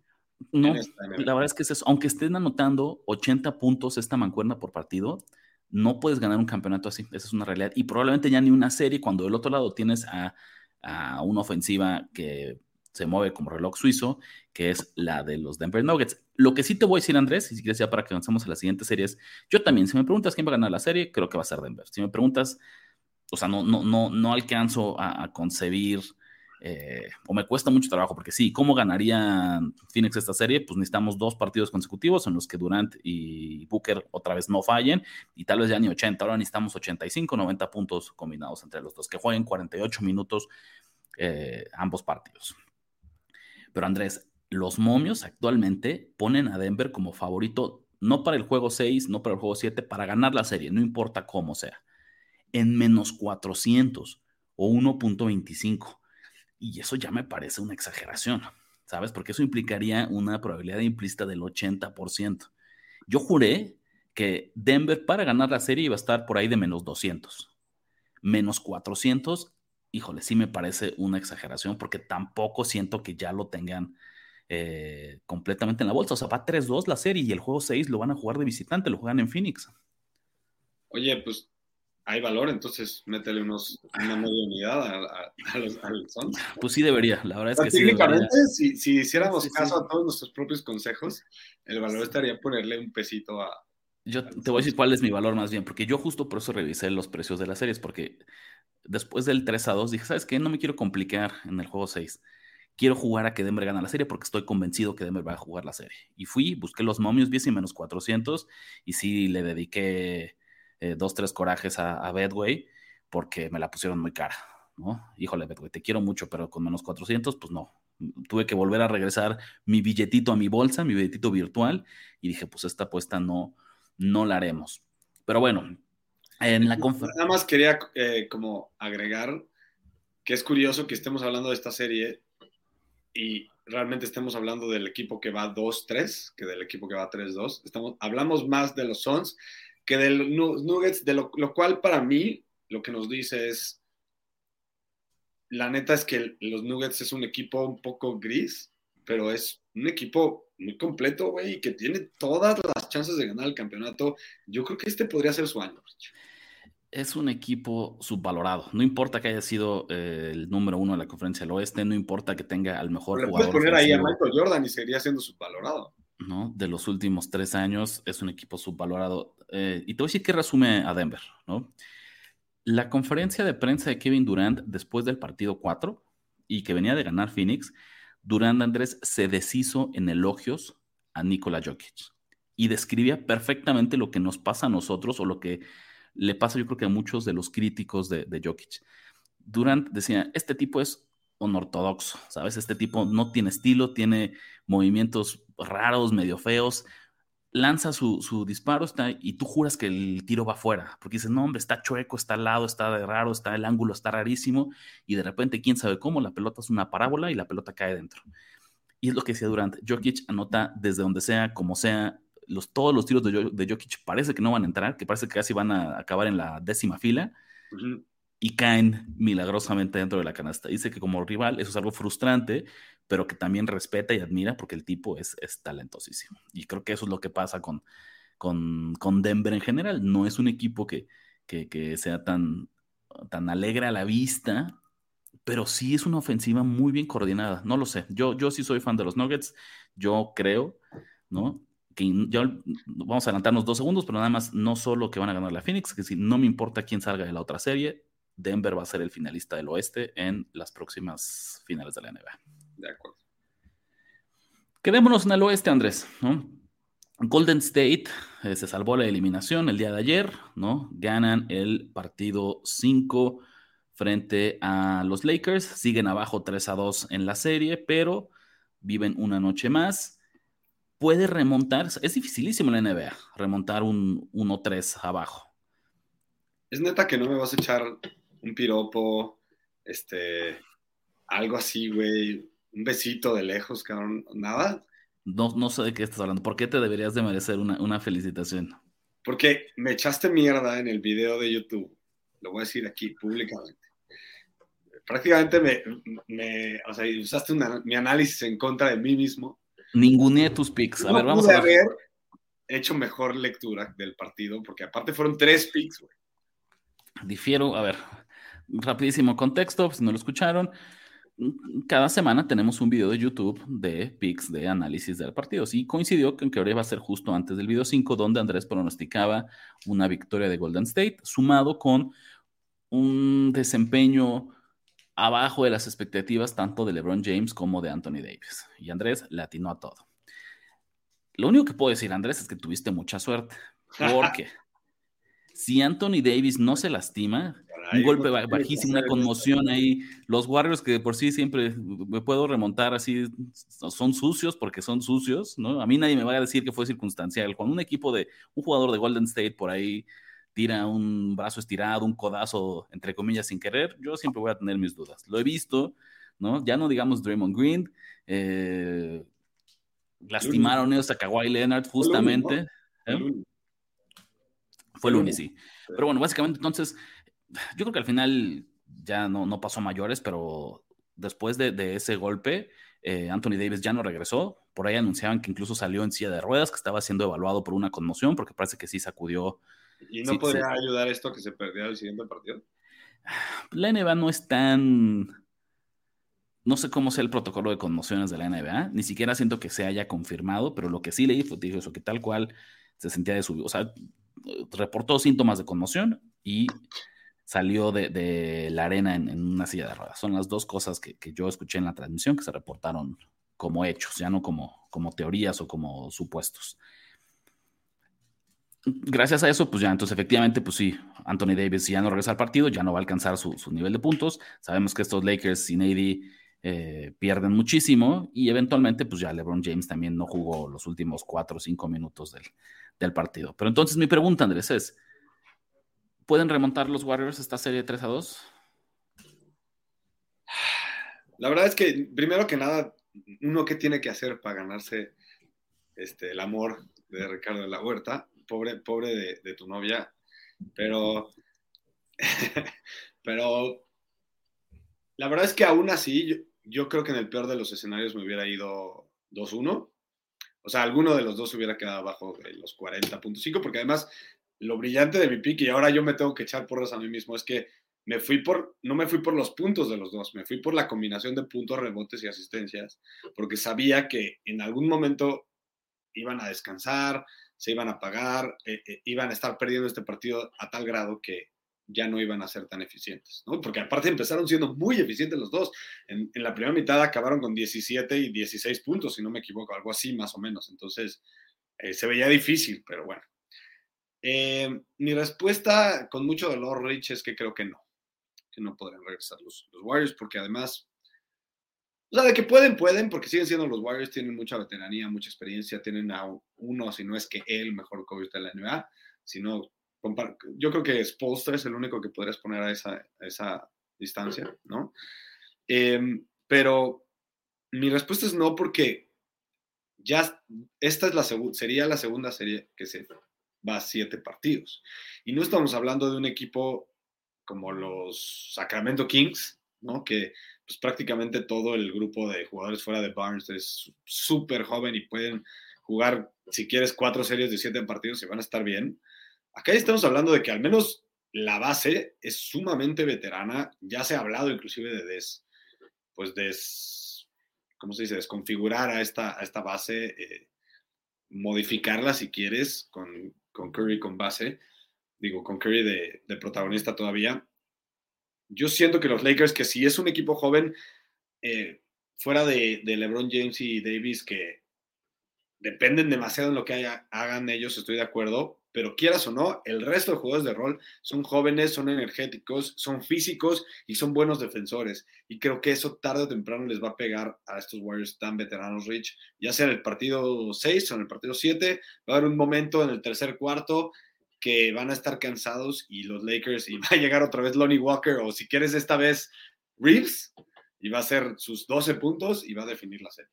S1: No, la verdad es que es eso. Aunque estén anotando 80 puntos esta mancuerna por partido, no puedes ganar un campeonato así. Esa es una realidad. Y probablemente ya ni una serie cuando del otro lado tienes a, a una ofensiva que se mueve como reloj suizo, que es la de los Denver Nuggets. Lo que sí te voy a decir, Andrés, y si quieres ya para que avancemos a la siguiente serie, es, yo también, si me preguntas quién va a ganar la serie, creo que va a ser Denver. Si me preguntas, o sea, no, no, no, no alcanzo a, concebir, eh, o me cuesta mucho trabajo, porque sí, ¿cómo ganaría Phoenix esta serie? Pues necesitamos dos partidos consecutivos en los que Durant y Booker otra vez no fallen, y tal vez ya ni 80, ahora necesitamos 85, 90 puntos combinados entre los dos, que jueguen 48 minutos eh, ambos partidos. Pero Andrés, los momios actualmente ponen a Denver como favorito, no para el juego 6, no para el juego 7, para ganar la serie, no importa cómo sea, en menos 400 o 1.25. Y eso ya me parece una exageración, ¿sabes? Porque eso implicaría una probabilidad implícita del 80%. Yo juré que Denver para ganar la serie iba a estar por ahí de menos 200. Menos 400 híjole, sí me parece una exageración porque tampoco siento que ya lo tengan eh, completamente en la bolsa. O sea, va 3-2 la serie y el juego 6 lo van a jugar de visitante, lo juegan en Phoenix.
S2: Oye, pues hay valor, entonces métele unos, una media unidad a, los, Suns.
S1: Pues sí debería, la verdad es que
S2: sí. Técnicamente, si, si, hiciéramos caso a todos nuestros propios consejos, el valor estaría ponerle un pesito a...
S1: Yo te voy a decir cuál es mi valor más bien, porque yo justo por eso revisé los precios de las series, porque después del 3 a 2, dije, ¿sabes qué? No me quiero complicar en el juego 6. Quiero jugar a que Denver gane la serie porque estoy convencido que Denver va a jugar la serie. Y fui, busqué los momios, vi menos 400 y sí le dediqué eh, dos, tres corajes a, Bedway porque me la pusieron muy cara, ¿no? Híjole, Bedway, te quiero mucho, pero con menos 400, pues no. Tuve que volver a regresar mi billetito a mi bolsa, mi billetito virtual, y dije, pues esta apuesta no, no la haremos. Pero bueno, en la
S2: Nada más quería eh, como agregar que es curioso que estemos hablando de esta serie y realmente estemos hablando del equipo que va 2-3 que del equipo que va 3-2. Estamos, hablamos más de los Suns que de los Nuggets, de lo, lo, cual para mí lo que nos dice es, la neta es que los Nuggets es un equipo un poco gris, pero es un equipo muy completo, güey, y que tiene todas las chances de ganar el campeonato. Yo creo que este podría ser su año.
S1: Es un equipo subvalorado. No importa que haya sido eh, el número uno de la conferencia del oeste, no importa que tenga al mejor
S2: Pero jugador. Puedes poner ahí a Michael Jordan y seguiría siendo subvalorado.
S1: ¿No? De los últimos tres años es un equipo subvalorado. Eh, y te voy a decir qué resume a Denver, ¿no? La conferencia de prensa de Kevin Durant después del partido 4 y que venía de ganar Phoenix Durán Andrés se deshizo en elogios a Nikola Jokic y describía perfectamente lo que nos pasa a nosotros o lo que le pasa yo creo que a muchos de los críticos de, de Jokic. Durant decía, este tipo es ortodoxo, ¿sabes? Este tipo no tiene estilo, tiene movimientos raros, medio feos, lanza su, disparo está, y tú juras que el tiro va afuera, porque dices, no, hombre, está chueco, está al lado, está de raro, está el ángulo, está rarísimo, y de repente, quién sabe cómo, la pelota es una parábola y la pelota cae dentro. Y es lo que decía Durant, Jokic anota desde donde sea, como sea, los, todos los tiros de, de, Jokic parece que no van a entrar, que parece que casi van a acabar en la décima fila, y caen milagrosamente dentro de la canasta. Dice que como rival eso es algo frustrante, pero que también respeta y admira porque el tipo es, es talentosísimo. Y creo que eso es lo que pasa con, con, con Denver en general. No es un equipo que, que, que, sea tan, tan alegre a la vista, pero sí es una ofensiva muy bien coordinada. No lo sé. Yo, yo sí soy fan de los Nuggets. Yo creo, ¿no? Que ya vamos a adelantarnos dos segundos, pero nada más no solo que van a ganar la Phoenix, que si no me importa quién salga de la otra serie, Denver va a ser el finalista del oeste en las próximas finales de la NBA.
S2: De acuerdo.
S1: Quedémonos en el oeste, Andrés, Golden State eh, se salvó la eliminación el día de ayer, ¿no? Ganan el partido 5 frente a los Lakers, siguen abajo 3 a 2 en la serie, pero viven una noche más. Puede remontar, es dificilísimo en la NBA remontar un 1-3 abajo.
S2: Es neta que no me vas a echar un piropo, este, algo así, güey, un besito de lejos, cabrón, nada.
S1: No, no sé de qué estás hablando. ¿Por qué te deberías de merecer una, felicitación?
S2: Porque me echaste mierda en el video de YouTube. Lo voy a decir aquí públicamente. Prácticamente me, me o sea, usaste mi análisis en contra de mí mismo.
S1: Ninguneé tus picks. A ver, vamos a
S2: ver. haber hecho mejor lectura del partido, porque aparte fueron tres picks, güey.
S1: Difiero, a ver, rapidísimo contexto, si no lo escucharon. Cada semana tenemos un video de YouTube de picks de análisis del partido. Sí, coincidió que en teoría va a ser justo antes del video 5, donde Andrés pronosticaba una victoria de Golden State, sumado con un desempeño abajo de las expectativas tanto de LeBron James como de Anthony Davis. Y Andrés le atinó a todo. Lo único que puedo decir, Andrés, es que tuviste mucha suerte. Porque si Anthony Davis no se lastima, un golpe bajísimo, una conmoción ahí. Los Warriors que por sí siempre me puedo remontar así, son sucios porque son sucios, ¿no? A mí nadie me va a decir que fue circunstancial. Cuando un equipo de, un jugador de Golden State por ahí tira un brazo estirado, un codazo, entre comillas, sin querer, yo siempre voy a tener mis dudas. Lo he visto, ¿no? Ya no digamos Draymond Green, eh, lastimaron ellos a Kawhi Leonard justamente. Fue el lunes, sí. Pero bueno, básicamente entonces yo creo que al final ya no, no pasó mayores, pero después de, ese golpe, eh, Anthony Davis ya no regresó. Por ahí anunciaban que incluso salió en silla de ruedas, que estaba siendo evaluado por una conmoción, porque parece que sí sacudió.
S2: ¿Y no podría ayudar esto a que se perdiera el siguiente partido?
S1: La NBA no es tan. No sé cómo sea el protocolo de conmociones de la NBA, ni siquiera siento que se haya confirmado, pero lo que sí leí fue eso, que tal cual se sentía de su. O sea, reportó síntomas de conmoción y salió de, la arena en, una silla de ruedas. Son las dos cosas que, yo escuché en la transmisión que se reportaron como hechos, ya no como, como teorías o como supuestos. Gracias a eso, pues ya, entonces efectivamente, pues sí, Anthony Davis ya no regresa al partido, ya no va a alcanzar su, nivel de puntos. Sabemos que estos Lakers sin AD eh, pierden muchísimo y eventualmente, pues ya LeBron James también no jugó los últimos cuatro o cinco minutos del, del partido. Pero entonces mi pregunta, Andrés, es, ¿Pueden remontar los Warriors esta serie 3 a 2?
S2: La verdad es que, primero que nada, uno que tiene que hacer para ganarse este, el amor de Ricardo de la Huerta, pobre, pobre de, tu novia, pero, pero la verdad es que aún así, yo, yo, creo que en el peor de los escenarios me hubiera ido 2-1. O sea, alguno de los dos hubiera quedado abajo de los 40.5, porque además lo brillante de mi pick, y ahora yo me tengo que echar porras a mí mismo, es que me fui por, no me fui por los puntos de los dos, me fui por la combinación de puntos, rebotes y asistencias, porque sabía que en algún momento iban a descansar, se iban a pagar, eh, eh, iban a estar perdiendo este partido a tal grado que ya no iban a ser tan eficientes, ¿no? Porque aparte empezaron siendo muy eficientes los dos. En, la primera mitad acabaron con 17 y 16 puntos, si no me equivoco, algo así más o menos. Entonces, eh, se veía difícil, pero bueno. Eh, mi respuesta con mucho dolor, Rich, es que creo que no, que no podrán regresar los, los Warriors, porque además, o sea, de que pueden, pueden, porque siguen siendo los Warriors, tienen mucha veteranía, mucha experiencia, tienen a uno, si no es que el mejor coach de la NBA, sino yo creo que Spolster es el único que podrías poner a esa, esa distancia, ¿no? Em, pero mi respuesta es no porque ya esta es la sería la segunda serie que se va siete partidos. Y no estamos hablando de un equipo como los Sacramento Kings, ¿no? Que pues prácticamente todo el grupo de jugadores fuera de Barnes es súper joven y pueden jugar, si quieres, cuatro series de siete partidos y van a estar bien. Acá estamos hablando de que al menos la base es sumamente veterana. Ya se ha hablado inclusive de des, pues des, ¿cómo se dice? Desconfigurar a esta, a esta base, eh, modificarla si quieres con, con, Curry con base, digo, con Curry de, de, protagonista todavía. Yo siento que los Lakers, que si es un equipo joven, eh, fuera de, de, LeBron James y Davis, que dependen demasiado en lo que hagan ellos, estoy de acuerdo, pero quieras o no, el resto de jugadores de rol son jóvenes, son energéticos, son físicos y son buenos defensores. Y creo que eso tarde o temprano les va a pegar a estos Warriors tan veteranos, Rich, ya sea en el partido 6 o en el partido 7. Va a haber un momento en el tercer cuarto que van a estar cansados y los Lakers, y va a llegar otra vez Lonnie Walker, o si quieres esta vez Reeves, y va a hacer sus 12 puntos y va a definir la serie.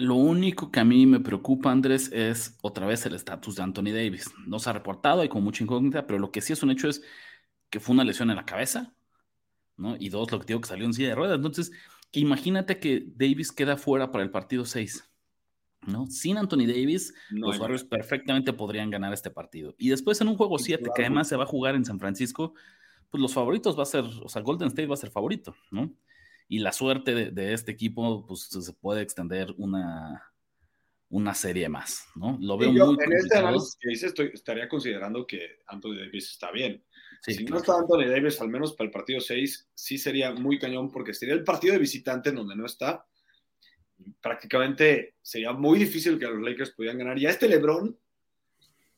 S1: Lo único que a mí me preocupa, Andrés, es otra vez el estatus de Anthony Davis. No se ha reportado, hay con mucha incógnita, pero lo que sí es un hecho es que fue una lesión en la cabeza, ¿no? Y dos, lo que digo que salió en silla de ruedas. Entonces, imagínate que Davis queda fuera para el partido 6, ¿no? Sin Anthony Davis, los Warriors perfectamente podrían ganar este partido. Y después en un juego 7, que además se va a jugar en San Francisco, pues los favoritos va a ser, o sea, Golden State va a ser favorito, ¿no? Y la suerte de, este equipo, pues se puede extender una, una serie más, ¿no?
S2: Lo veo muy En este análisis que estoy, estaría considerando que Anthony Davis está bien. si no está Anthony Davis, al menos para el partido 6, sí sería muy cañón, porque sería el partido de visitante en donde no está. Prácticamente sería muy difícil que los Lakers pudieran ganar. Y a este LeBron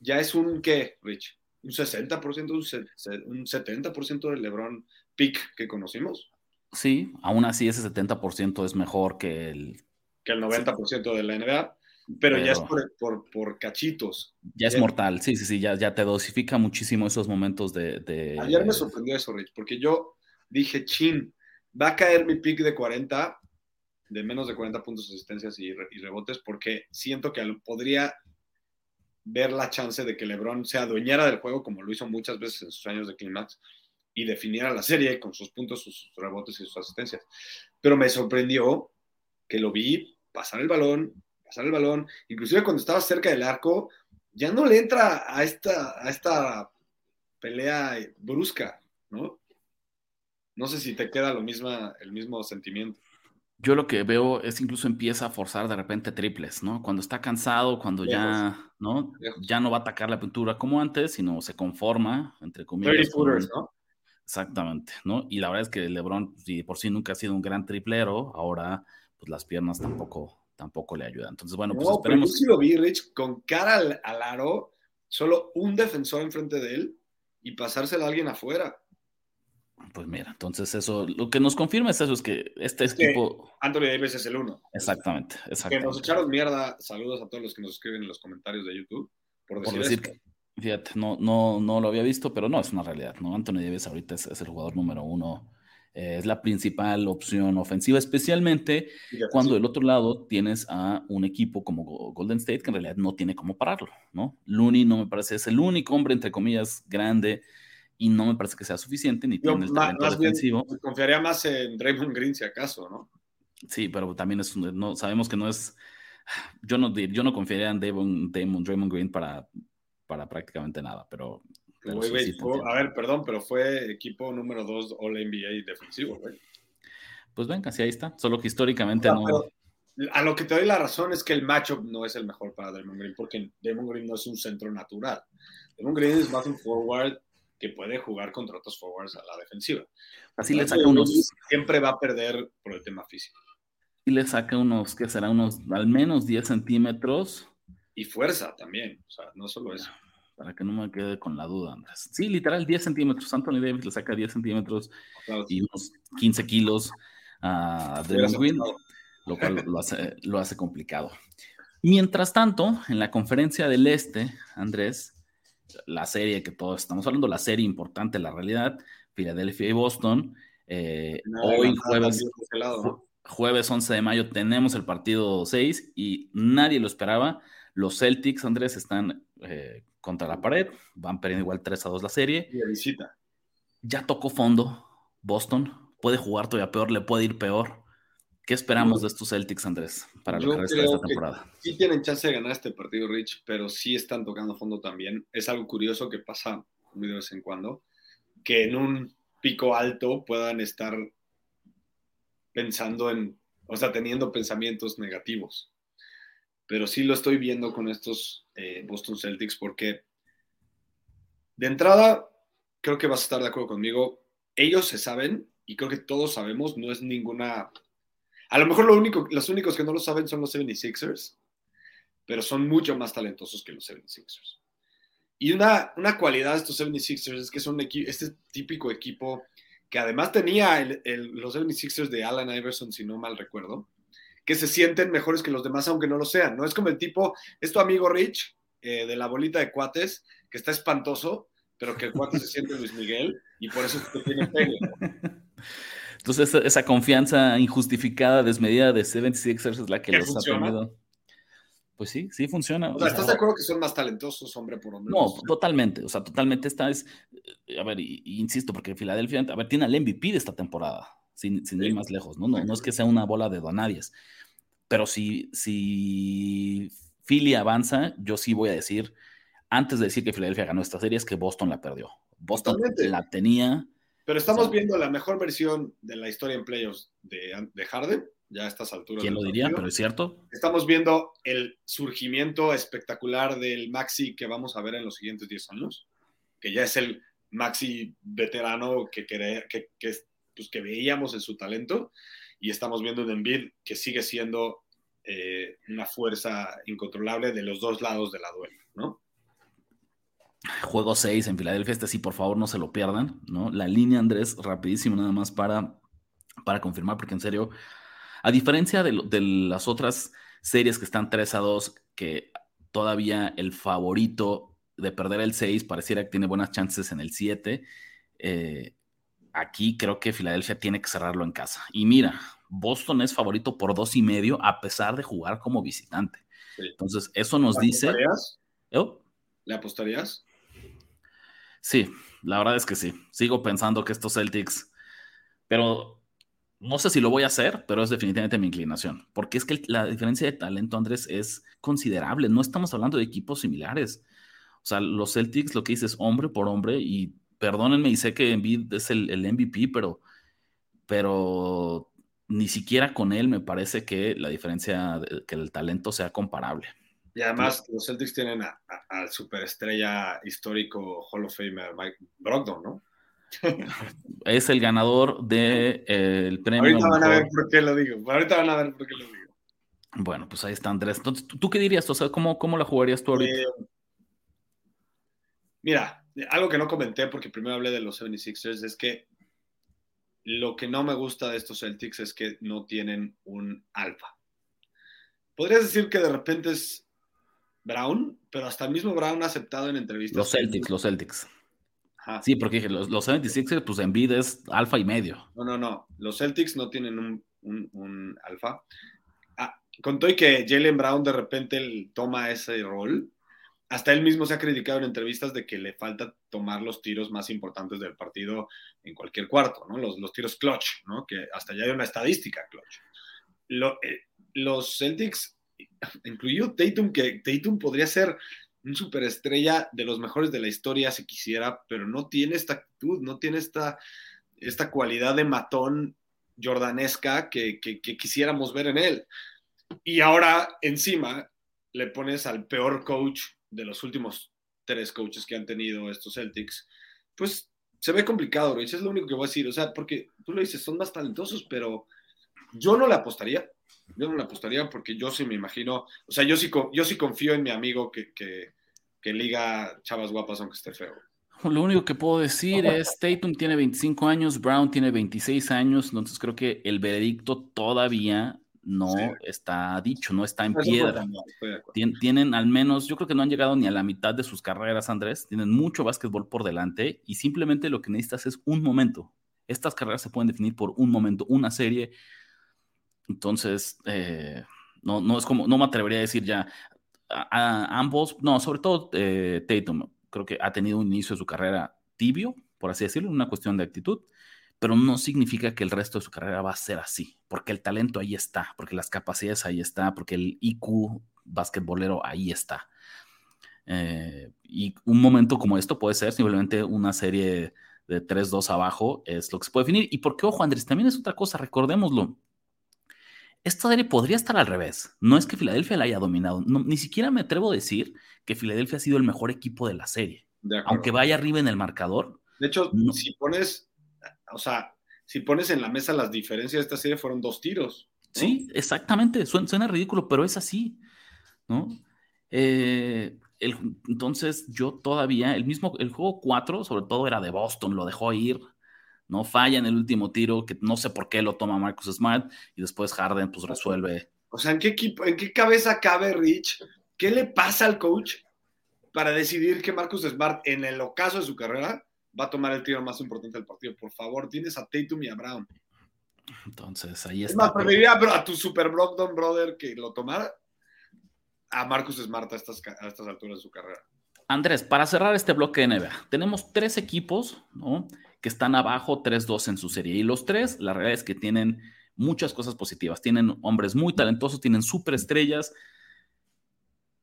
S2: ya es un, ¿qué, Rich? Un 60%, un 70% del LeBron pick que conocimos.
S1: Sí, aún así ese 70% es mejor que el...
S2: Que el 90% de la NBA, pero, ya es por, cachitos.
S1: Ya es mortal, sí, sí, sí, ya, ya te dosifica muchísimo esos momentos de,
S2: Ayer me sorprendió eso, Rich, porque yo dije, chin, va a caer mi pick de 40, de menos de 40 puntos de asistencias y, rebotes, porque siento que podría ver la chance de que LeBron sea dueñera del juego, como lo hizo muchas veces en sus años de Climax y definiera la serie con sus puntos, sus rebotes y sus asistencias. Pero me sorprendió que lo vi pasar el balón, pasar el balón, inclusive cuando estaba cerca del arco, ya no le entra a esta, a esta pelea brusca, ¿no? No sé si te queda lo misma, el mismo sentimiento.
S1: Yo lo que veo es incluso empieza a forzar de repente triples, ¿no? Cuando está cansado, cuando ya, ¿no? Ya no va a atacar la pintura como antes, sino se conforma, entre comillas. ¿no? Exactamente, ¿no? Y la verdad es que LeBron, si por sí nunca ha sido un gran triplero, ahora pues las piernas tampoco, tampoco le ayudan. Entonces, bueno, pues esperemos.
S2: Pero yo sí lo vi, Rich, con cara al, aro, solo un defensor enfrente de él y pasársela a alguien afuera.
S1: Pues mira, entonces eso, lo que nos confirma es eso, es que este equipo...
S2: Anthony Davis es el uno.
S1: Exactamente, exactamente.
S2: Que nos echaron mierda, saludos a todos los que nos escriben en los comentarios de YouTube, por decir, que
S1: Fíjate, no, no, no lo había visto, pero no, es una realidad, ¿no? Anthony Davis ahorita es, el jugador número uno, eh, es la principal opción ofensiva, especialmente cuando del otro lado tienes a un equipo como Golden State que en realidad no tiene cómo pararlo, ¿no? Looney no me parece, es el único hombre, entre comillas, grande y no me parece que sea suficiente, ni tiene el talento defensivo.
S2: confiaría más en Draymond Green si acaso, ¿no?
S1: Sí, pero también es, no, sabemos que no es, yo no, yo no confiaría en Draymond, Draymond Green para para prácticamente nada, pero...
S2: a ver, perdón, pero fue equipo número 2 All NBA defensivo, güey.
S1: Pues venga, sí, ahí está. Solo que históricamente no.
S2: a lo que te doy la razón es que el matchup no es el mejor para Draymond Green, porque Draymond Green no es un centro natural. Draymond Green es más un forward que puede jugar contra otros forwards a la defensiva.
S1: Así le saca unos.
S2: Siempre va a perder por el tema físico.
S1: Y le saca unos, que será unos al menos 10 centímetros.
S2: Y fuerza también, o sea, no solo eso.
S1: Para que no me quede con la duda, Andrés. Sí, literal, 10 centímetros. Anthony Davis le saca 10 centímetros y unos 15 kilos a Draymond Green lo cual lo hace, lo hace complicado. Mientras tanto, en la conferencia del Este, Andrés, la serie que todos estamos hablando, la serie importante, la realidad, Filadelfia y Boston, eh, hoy jueves, jueves 11 de mayo tenemos el partido 6 y nadie lo esperaba. Los Celtics, Andrés, están eh, contra la pared, van perdiendo igual 3 a 2 la serie.
S2: Y visita.
S1: Ya tocó fondo Boston, puede jugar todavía peor, le puede ir peor. ¿Qué esperamos de estos Celtics, Andrés, para lo que resta de esta temporada?
S2: Sí tienen chance de ganar este partido, Rich, pero sí están tocando fondo también. Es algo curioso que pasa muy de vez en cuando, que en un pico alto puedan estar pensando en, o sea, teniendo pensamientos negativos. Pero sí lo estoy viendo con estos eh, Boston Celtics porque de entrada, creo que vas a estar de acuerdo conmigo, ellos se saben y creo que todos sabemos, no es ninguna a lo mejor lo único, los únicos que no lo saben son los 76ers, pero son mucho más talentosos que los 76ers. Y una, una cualidad de estos 76ers es que son este típico equipo que además tenía los 76ers de Allen Iverson, si no mal recuerdo, que se sienten mejores que los demás aunque no lo sean. No es como el tipo, es tu amigo Rich, eh, de la bolita de cuates, que está espantoso, pero que el cuate se siente Luis Miguel y por eso te tiene pelo.
S1: Entonces, esa, confianza injustificada, desmedida de 76ers es la que los ha tenido. Pues sí, sí funciona.
S2: O sea, ¿estás de acuerdo que son más talentosos hombre por hombre?
S1: No, totalmente. O sea, totalmente esta es. Eh, a ver, insisto, porque Filadelfia, a ver, tiene al MVP de esta temporada, sin, sin ir más lejos, ¿no? ¿no? No es que sea una bola de donadies. Pero si, si Philly avanza, yo sí voy a decir, antes de decir que Filadelfia ganó esta serie, es que Boston la perdió. Boston la tenía
S2: pero estamos viendo la mejor versión de la historia en playoffs de, de Harden, ya a estas alturas.
S1: ¿Quién lo diría? Pero es cierto.
S2: Estamos viendo el surgimiento espectacular del Maxi que vamos a ver en los siguientes 10 años, que ya es el Maxi veterano que, que, que, pues, que veíamos en su talento, y estamos viendo un Embiid que sigue siendo eh, una fuerza incontrolable de los dos lados de la duela, ¿no?
S1: Juego 6 en Filadelfia, este sí, por favor, no se lo pierdan, ¿no? La línea, Andrés, rapidísimo nada más para, para confirmar, porque en serio, a diferencia de, de las otras series que están 3 a 2, que todavía el favorito de perder el 6 pareciera que tiene buenas chances en el 7, eh, aquí creo que Filadelfia tiene que cerrarlo en casa. Y mira, Boston es favorito por dos y medio a pesar de jugar como visitante. Entonces, eso nos dice...
S2: ¿Oh? ¿Le apostarías?
S1: Sí, la verdad es que sí. Sigo pensando que estos Celtics, pero no sé si lo voy a hacer, pero es definitivamente mi inclinación, porque es que la diferencia de talento, Andrés, es considerable. No estamos hablando de equipos similares. O sea, los Celtics lo que dices hombre por hombre, y perdónenme, y sé que Embiid es el, el MVP, pero, pero ni siquiera con él me parece que la diferencia, que el talento sea comparable.
S2: Y además los Celtics tienen al superestrella histórico Hall of Famer Mike Brogdon, ¿no?
S1: es el ganador del de, el premio.
S2: Ahorita van a ver por qué lo digo. Ahorita van a ver por qué lo digo.
S1: Bueno, pues ahí está Andrés. Entonces, ¿tú qué dirías? O sea, ¿cómo, cómo la jugarías tú ahorita? Eh,
S2: mira, algo que no comenté porque primero hablé de los 76ers es que lo que no me gusta de estos Celtics es que no tienen un alfa. Podrías decir que de repente es Brown, pero hasta el mismo Brown ha aceptado en entrevistas.
S1: Los Celtics, los Celtics. Sí, porque dije, los, los 76 pues en vida es alfa y medio.
S2: No, no, no. Los Celtics no tienen un, un, alfa. Ah, contó y que Jalen Brown de repente toma ese rol. Hasta él mismo se ha criticado en entrevistas de que le falta tomar los tiros más importantes del partido en cualquier cuarto, ¿no? Los, los tiros clutch, ¿no? Que hasta ya hay una estadística clutch. Eh, los Celtics incluyó Tatum, que Tatum podría ser un superestrella de los mejores de la historia si quisiera, pero no tiene esta actitud, no tiene esta, esta cualidad de matón jordanesca que, quisiéramos ver en él. Y ahora encima le pones al peor coach de los últimos tres coaches que han tenido estos Celtics, pues se ve complicado, Rich, es lo único que voy a decir, o sea, porque tú lo dices, son más talentosos, pero yo no le apostaría, yo no le apostaría porque yo sí me imagino, o sea, yo sí, yo sí confío en mi amigo que, que, que liga chavas guapas aunque esté feo.
S1: Lo único que puedo decir es, Tatum tiene 25 años, Brown tiene 26 años, entonces creo que el veredicto todavía no está dicho, no está en piedra. tienen al menos, yo creo que no han llegado ni a la mitad de sus carreras, Andrés. Tienen mucho básquetbol por delante y simplemente lo que necesitas es un momento. Estas carreras se pueden definir por un momento, una serie. Entonces, eh, no, no es como, no me atrevería a decir ya a, ambos, no, sobre todo eh, Tatum, creo que ha tenido un inicio de su carrera tibio, por así decirlo, una cuestión de actitud pero no significa que el resto de su carrera va a ser así, porque el talento ahí está, porque las capacidades ahí está, porque el IQ basquetbolero ahí está. Eh, y un momento como esto puede ser simplemente una serie de 3-2 abajo, es lo que se puede definir. Y porque, ojo, Andrés, también es otra cosa, recordémoslo. Esta serie podría estar al revés. No es que Filadelfia la haya dominado. ni siquiera me atrevo a decir que Filadelfia ha sido el mejor equipo de la serie. Aunque vaya arriba en el marcador.
S2: De hecho, si pones o sea, si pones en la mesa las diferencias de esta serie, fueron dos tiros.
S1: Sí, exactamente. Suena, ridículo, pero es así, ¿no? Eh, entonces, yo todavía, el mismo, el juego 4, sobre todo era de Boston, lo dejó ir, ¿no? Falla en el último tiro, que no sé por qué lo toma Marcus Smart, y después Harden, pues resuelve.
S2: O sea, ¿en qué equipo, en qué cabeza cabe Rich? ¿Qué le pasa al coach para decidir que Marcus Smart, en el ocaso de su carrera, va a tomar el tiro más importante del partido. Por favor, tienes a Tatum y a Brown.
S1: Entonces, ahí
S2: está. Es más, preferiría a tu super Brogdon brother que lo tomara a Marcus Smart a estas, a estas alturas de su carrera.
S1: Andrés, para cerrar este bloque de NBA, tenemos tres equipos ¿no? que están abajo 3-2 en su serie. Y los tres, la realidad es que tienen muchas cosas positivas. Tienen hombres muy talentosos, tienen superestrellas.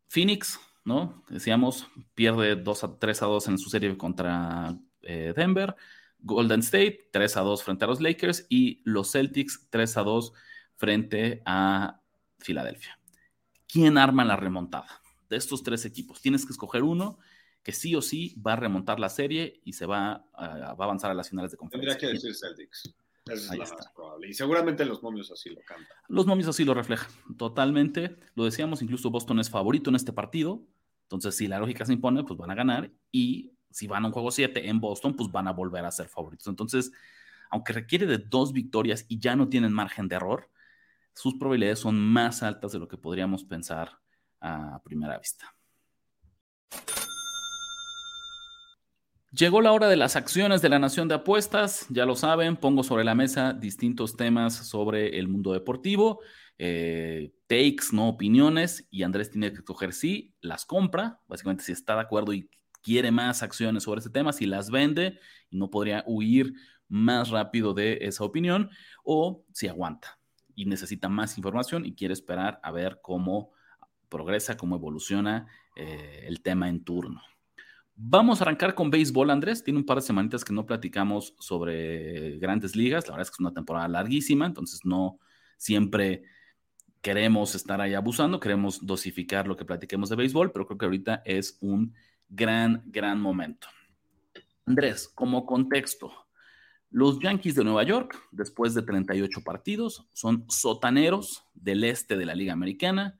S1: Phoenix, ¿no? Decíamos, pierde 2 a 3 a 2 en su serie contra eh, Denver, Golden State 3 a 2 frente a los Lakers y los Celtics 3 a 2 frente a Filadelfia. ¿Quién arma la remontada de estos tres equipos? Tienes que escoger uno que sí o sí va a remontar la serie y se va a, avanzar a las finales de conferencia.
S2: Tendría que decir Celtics. Esa es la más probable. Y seguramente los momios así lo cantan.
S1: Los momios así lo reflejan, totalmente. Lo decíamos, incluso Boston es favorito en este partido. Entonces, si la lógica se impone, pues van a ganar. Y si van a un juego 7 en Boston, pues van a volver a ser favoritos. Entonces, aunque requiere de dos victorias y ya no tienen margen de error, sus probabilidades son más altas de lo que podríamos pensar a primera vista. Llegó la hora de las acciones de la Nación de Apuestas, ya lo saben, pongo sobre la mesa distintos temas sobre el mundo deportivo, eh, takes, no opiniones, y Andrés tiene que escoger si las compra, básicamente si está de acuerdo y quiere más acciones sobre ese tema, si las vende y no podría huir más rápido de esa opinión, o si aguanta y necesita más información y quiere esperar a ver cómo progresa, cómo evoluciona eh, el tema en turno. Vamos a arrancar con béisbol, Andrés. Tiene un par de semanitas que no platicamos sobre grandes ligas. La verdad es que es una temporada larguísima, entonces no siempre queremos estar ahí abusando, queremos dosificar lo que platiquemos de béisbol, pero creo que ahorita es un gran, gran momento. Andrés, como contexto, los Yankees de Nueva York, después de 38 partidos, son sotaneros del este de la Liga Americana,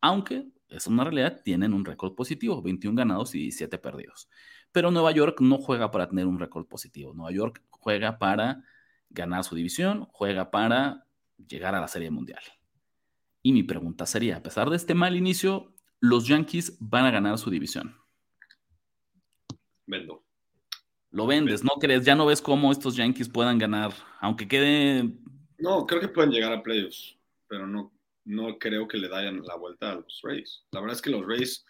S1: aunque es una realidad, tienen un récord positivo, 21 ganados y 17 perdidos. Pero Nueva York no juega para tener un récord positivo. Nueva York juega para ganar su división, juega para llegar a la Serie Mundial. Y mi pregunta sería, a pesar de este mal inicio, los Yankees van a ganar su división
S2: vendo.
S1: Lo vendes, ¿no crees? Ya no ves cómo estos Yankees puedan ganar, aunque quede...
S2: No, creo que pueden llegar a playoffs, pero no, no creo que le den la vuelta a los Rays. La verdad es que los Rays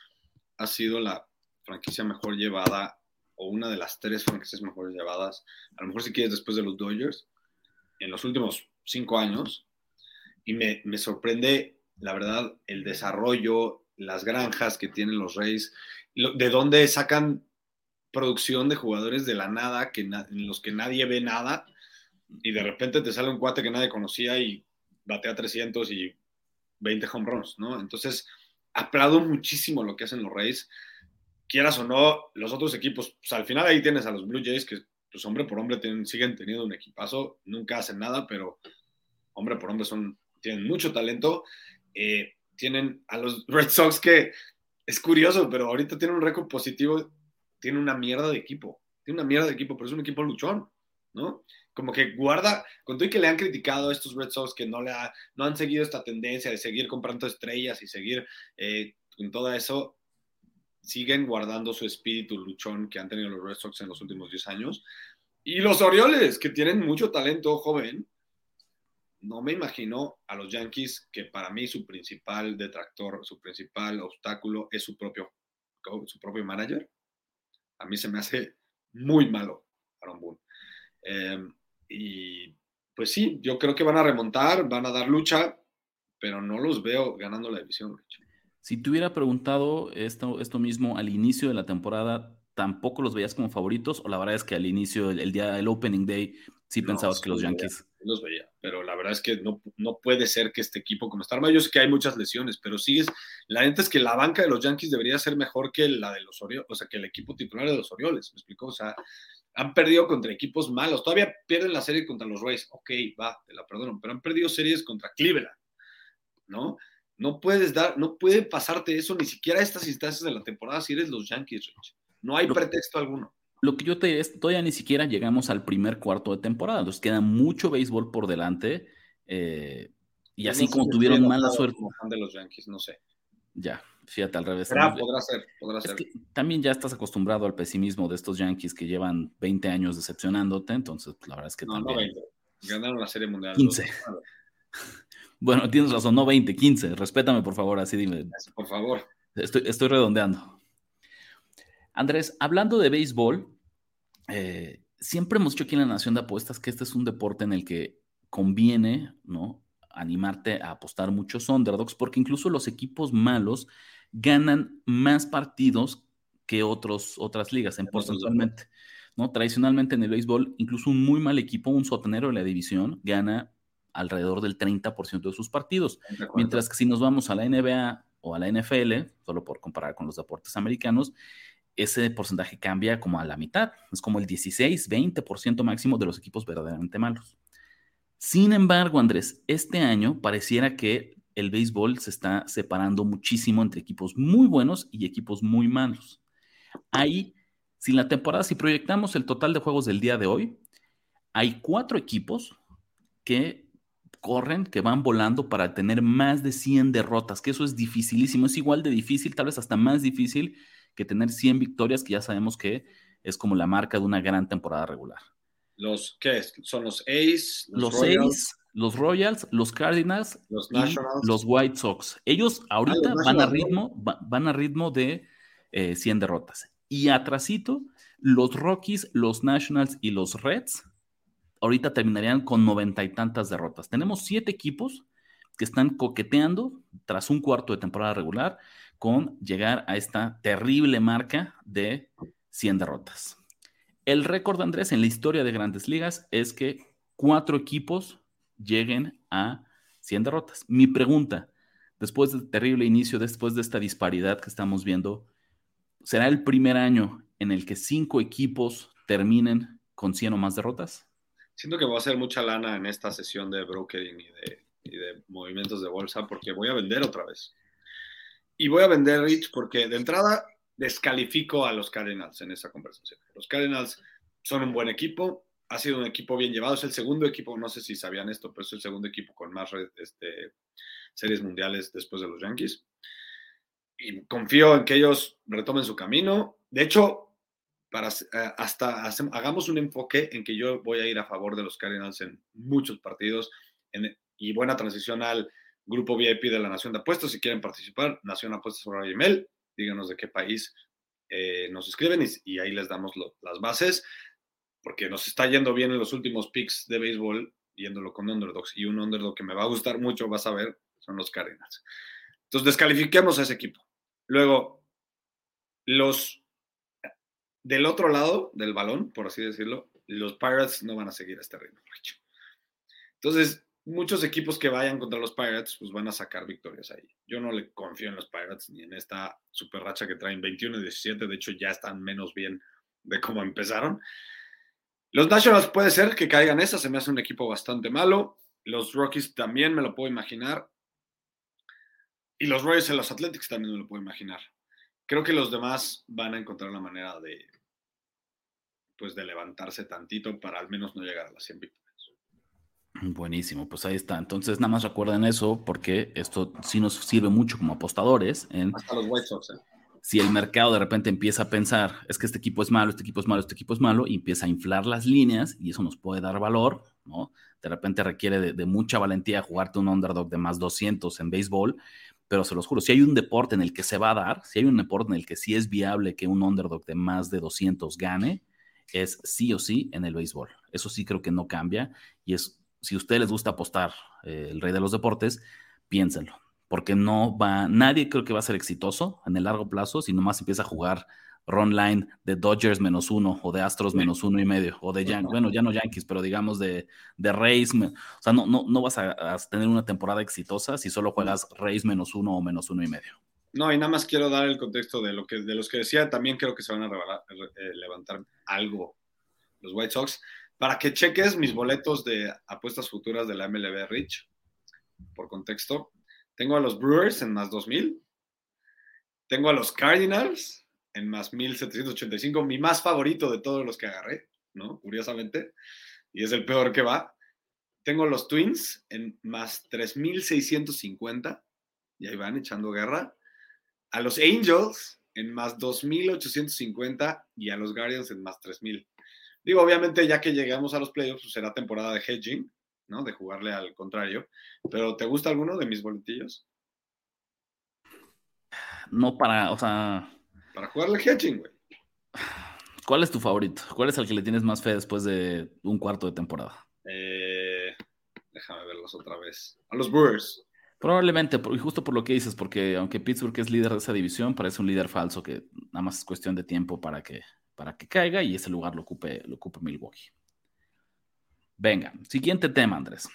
S2: ha sido la franquicia mejor llevada o una de las tres franquicias mejores llevadas, a lo mejor si quieres después de los Dodgers, en los últimos cinco años. Y me, me sorprende, la verdad, el desarrollo, las granjas que tienen los Rays, de dónde sacan producción de jugadores de la nada, que en los que nadie ve nada, y de repente te sale un cuate que nadie conocía y batea 300 y 20 home runs, ¿no? Entonces, aplaudo muchísimo lo que hacen los Rays. Quieras o no, los otros equipos, pues al final ahí tienes a los Blue Jays que, pues hombre por hombre, siguen teniendo un equipazo, nunca hacen nada, pero hombre por hombre son, tienen mucho talento. Eh, tienen a los Red Sox que es curioso, pero ahorita tienen un récord positivo, tiene una mierda de equipo, tiene una mierda de equipo, pero es un equipo luchón, ¿no? Como que guarda, con todo y que le han criticado a estos Red Sox que no, le no han seguido esta tendencia de seguir comprando estrellas y seguir eh, con todo eso, siguen guardando su espíritu luchón que han tenido los Red Sox en los últimos 10 años. Y los Orioles, que tienen mucho talento joven, no me imagino a los Yankees que para mí su principal detractor, su principal obstáculo es su propio, su propio manager. A mí se me hace muy malo Aaron Boone. Em, y pues sí, yo creo que van a remontar, van a dar lucha, pero no los veo ganando la división.
S1: Si te hubiera preguntado esto, esto mismo al inicio de la temporada, ¿tampoco los veías como favoritos? O la verdad es que al inicio, el, día del opening day, sí pensabas que los Yankees.
S2: los veía, pero la verdad es que no, no puede ser que este equipo como está armado. Yo sé que hay muchas lesiones, pero sigues. La neta es que la banca de los Yankees debería ser mejor que la de los Orioles, o sea, que el equipo titular de los Orioles. ¿Me explico? O sea, han perdido contra equipos malos. Todavía pierden la serie contra los Rays. Ok, va, te la perdono, pero han perdido series contra Cleveland, ¿no? No puedes dar, no puede pasarte eso ni siquiera a estas instancias de la temporada si eres los Yankees, Rich. No hay pretexto alguno.
S1: Lo que yo te diré es, todavía ni siquiera llegamos al primer cuarto de temporada, entonces queda mucho béisbol por delante. Eh, y así como tuvieron mala suerte.
S2: Como fan de los Yankees, no sé.
S1: Ya, fíjate al revés.
S2: podrá ser, podrá ser.
S1: también ya estás acostumbrado al pesimismo de estos Yankees que llevan 20 años decepcionándote, entonces pues, la verdad es que
S2: no,
S1: también...
S2: No, 20. Ganaron la Serie Mundial.
S1: 15. bueno, tienes razón, no 20, 15. Respétame, por favor, así dime.
S2: Por favor.
S1: Estoy, estoy redondeando. Andrés, hablando de béisbol, eh, siempre hemos dicho aquí en la Nación de Apuestas que este es un deporte en el que conviene, ¿no? Animarte a apostar muchos underdogs, porque incluso los equipos malos ganan más partidos que otros, otras ligas en porcentualmente. ¿no? Tradicionalmente en el béisbol, incluso un muy mal equipo, un sotanero de la división, gana alrededor del 30% de sus partidos. Mientras que si nos vamos a la NBA o a la NFL, solo por comparar con los deportes americanos, ese porcentaje cambia como a la mitad. Es como el 16, 20% máximo de los equipos verdaderamente malos. Sin embargo, Andrés, este año pareciera que el béisbol se está separando muchísimo entre equipos muy buenos y equipos muy malos. Ahí, si la temporada, si proyectamos el total de juegos del día de hoy, hay cuatro equipos que corren, que van volando para tener más de 100 derrotas, que eso es dificilísimo, es igual de difícil, tal vez hasta más difícil que tener 100 victorias, que ya sabemos que es como la marca de una gran temporada regular.
S2: ¿Los qué? ¿Son los A's?
S1: Los, los A's, los Royals, los Cardinals,
S2: los Nationals,
S1: los White Sox. Ellos ahorita ah, van a ritmo, van a ritmo de 100 eh, derrotas. Y atrasito, los Rockies, los Nationals y los Reds ahorita terminarían con noventa y tantas derrotas. Tenemos siete equipos que están coqueteando tras un cuarto de temporada regular con llegar a esta terrible marca de 100 derrotas. El récord, Andrés, en la historia de grandes ligas es que cuatro equipos lleguen a 100 derrotas. Mi pregunta, después del terrible inicio, después de esta disparidad que estamos viendo, ¿será el primer año en el que cinco equipos terminen con 100 o más derrotas?
S2: Siento que voy a hacer mucha lana en esta sesión de brokering y de, y de movimientos de bolsa porque voy a vender otra vez. Y voy a vender Rich porque de entrada descalifico a los Cardinals en esa conversación. Los Cardinals son un buen equipo, ha sido un equipo bien llevado, es el segundo equipo, no sé si sabían esto, pero es el segundo equipo con más este, series mundiales después de los Yankees. Y confío en que ellos retomen su camino. De hecho, para, eh, hasta hagamos un enfoque en que yo voy a ir a favor de los Cardinals en muchos partidos y buena transición al grupo VIP de la Nación de Apuestas. Si quieren participar, Nación Apuestas por email, díganos de qué país eh, nos escriben y, ahí les damos las bases, porque nos está yendo bien en los últimos picks de béisbol, yéndolo con underdogs. Y un underdog que me va a gustar mucho, vas a ver, son los Cardinals. Entonces, descalifiquemos a ese equipo. Luego, los del otro lado del balón, por así decirlo, los Pirates no van a seguir este ritmo. Entonces, muchos equipos que vayan contra los Pirates pues van a sacar victorias ahí. Yo no le confío en los Pirates ni en esta super racha que traen 21 y 17, de hecho ya están menos bien de cómo empezaron. Los Nationals puede ser que caigan esa, se me hace un equipo bastante malo. Los Rockies también me lo puedo imaginar. Y los Royals y los Athletics también me lo puedo imaginar. Creo que los demás van a encontrar la manera de, pues, de levantarse tantito para al menos no llegar a las 100 victorias.
S1: Buenísimo, pues ahí está. Entonces, nada más recuerden eso, porque esto sí nos sirve mucho como apostadores. En,
S2: Hasta los White Sox, ¿eh?
S1: Si el mercado de repente empieza a pensar, es que este equipo es malo, este equipo es malo, este equipo es malo, y empieza a inflar las líneas, y eso nos puede dar valor, ¿no? De repente requiere de, de mucha valentía jugarte un underdog de más 200 en béisbol, pero se los juro, si hay un deporte en el que se va a dar, si hay un deporte en el que sí es viable que un underdog de más de 200 gane, es sí o sí en el béisbol. Eso sí creo que no cambia y es si a ustedes les gusta apostar eh, el rey de los deportes, piénsenlo, porque no va, nadie creo que va a ser exitoso en el largo plazo si nomás empieza a jugar run line de Dodgers menos uno o de Astros menos uno y medio o de Yankees, bueno, ya no Yankees, pero digamos de, de Rays, o sea, no, no, no vas a, a, tener una temporada exitosa si solo juegas Rays menos uno o menos uno y medio.
S2: No, y nada más quiero dar el contexto de lo que de los que decía, también creo que se van a eh, levantar algo los White Sox para que cheques mis boletos de apuestas futuras de la MLB Rich, por contexto. Tengo a los Brewers en más 2000. Tengo a los Cardinals en más 1785, mi más favorito de todos los que agarré, ¿no? Curiosamente. Y es el peor que va. Tengo los Twins en más 3650. Y ahí van echando guerra. A los Angels en más 2850 y a los Guardians en más 3000. Digo, obviamente, ya que llegamos a los playoffs, pues será temporada de hedging, ¿no? De jugarle al contrario. Pero, ¿te gusta alguno de mis boletillos?
S1: No para, o sea.
S2: Para jugarle hedging, güey.
S1: ¿Cuál es tu favorito? ¿Cuál es el que le tienes más fe después de un cuarto de temporada?
S2: Eh, déjame verlos otra vez. A los Brewers.
S1: Probablemente, justo por lo que dices, porque aunque Pittsburgh es líder de esa división, parece un líder falso que nada más es cuestión de tiempo para que para que caiga y ese lugar lo ocupe, lo ocupe Milwaukee. Venga, siguiente tema, Andrés.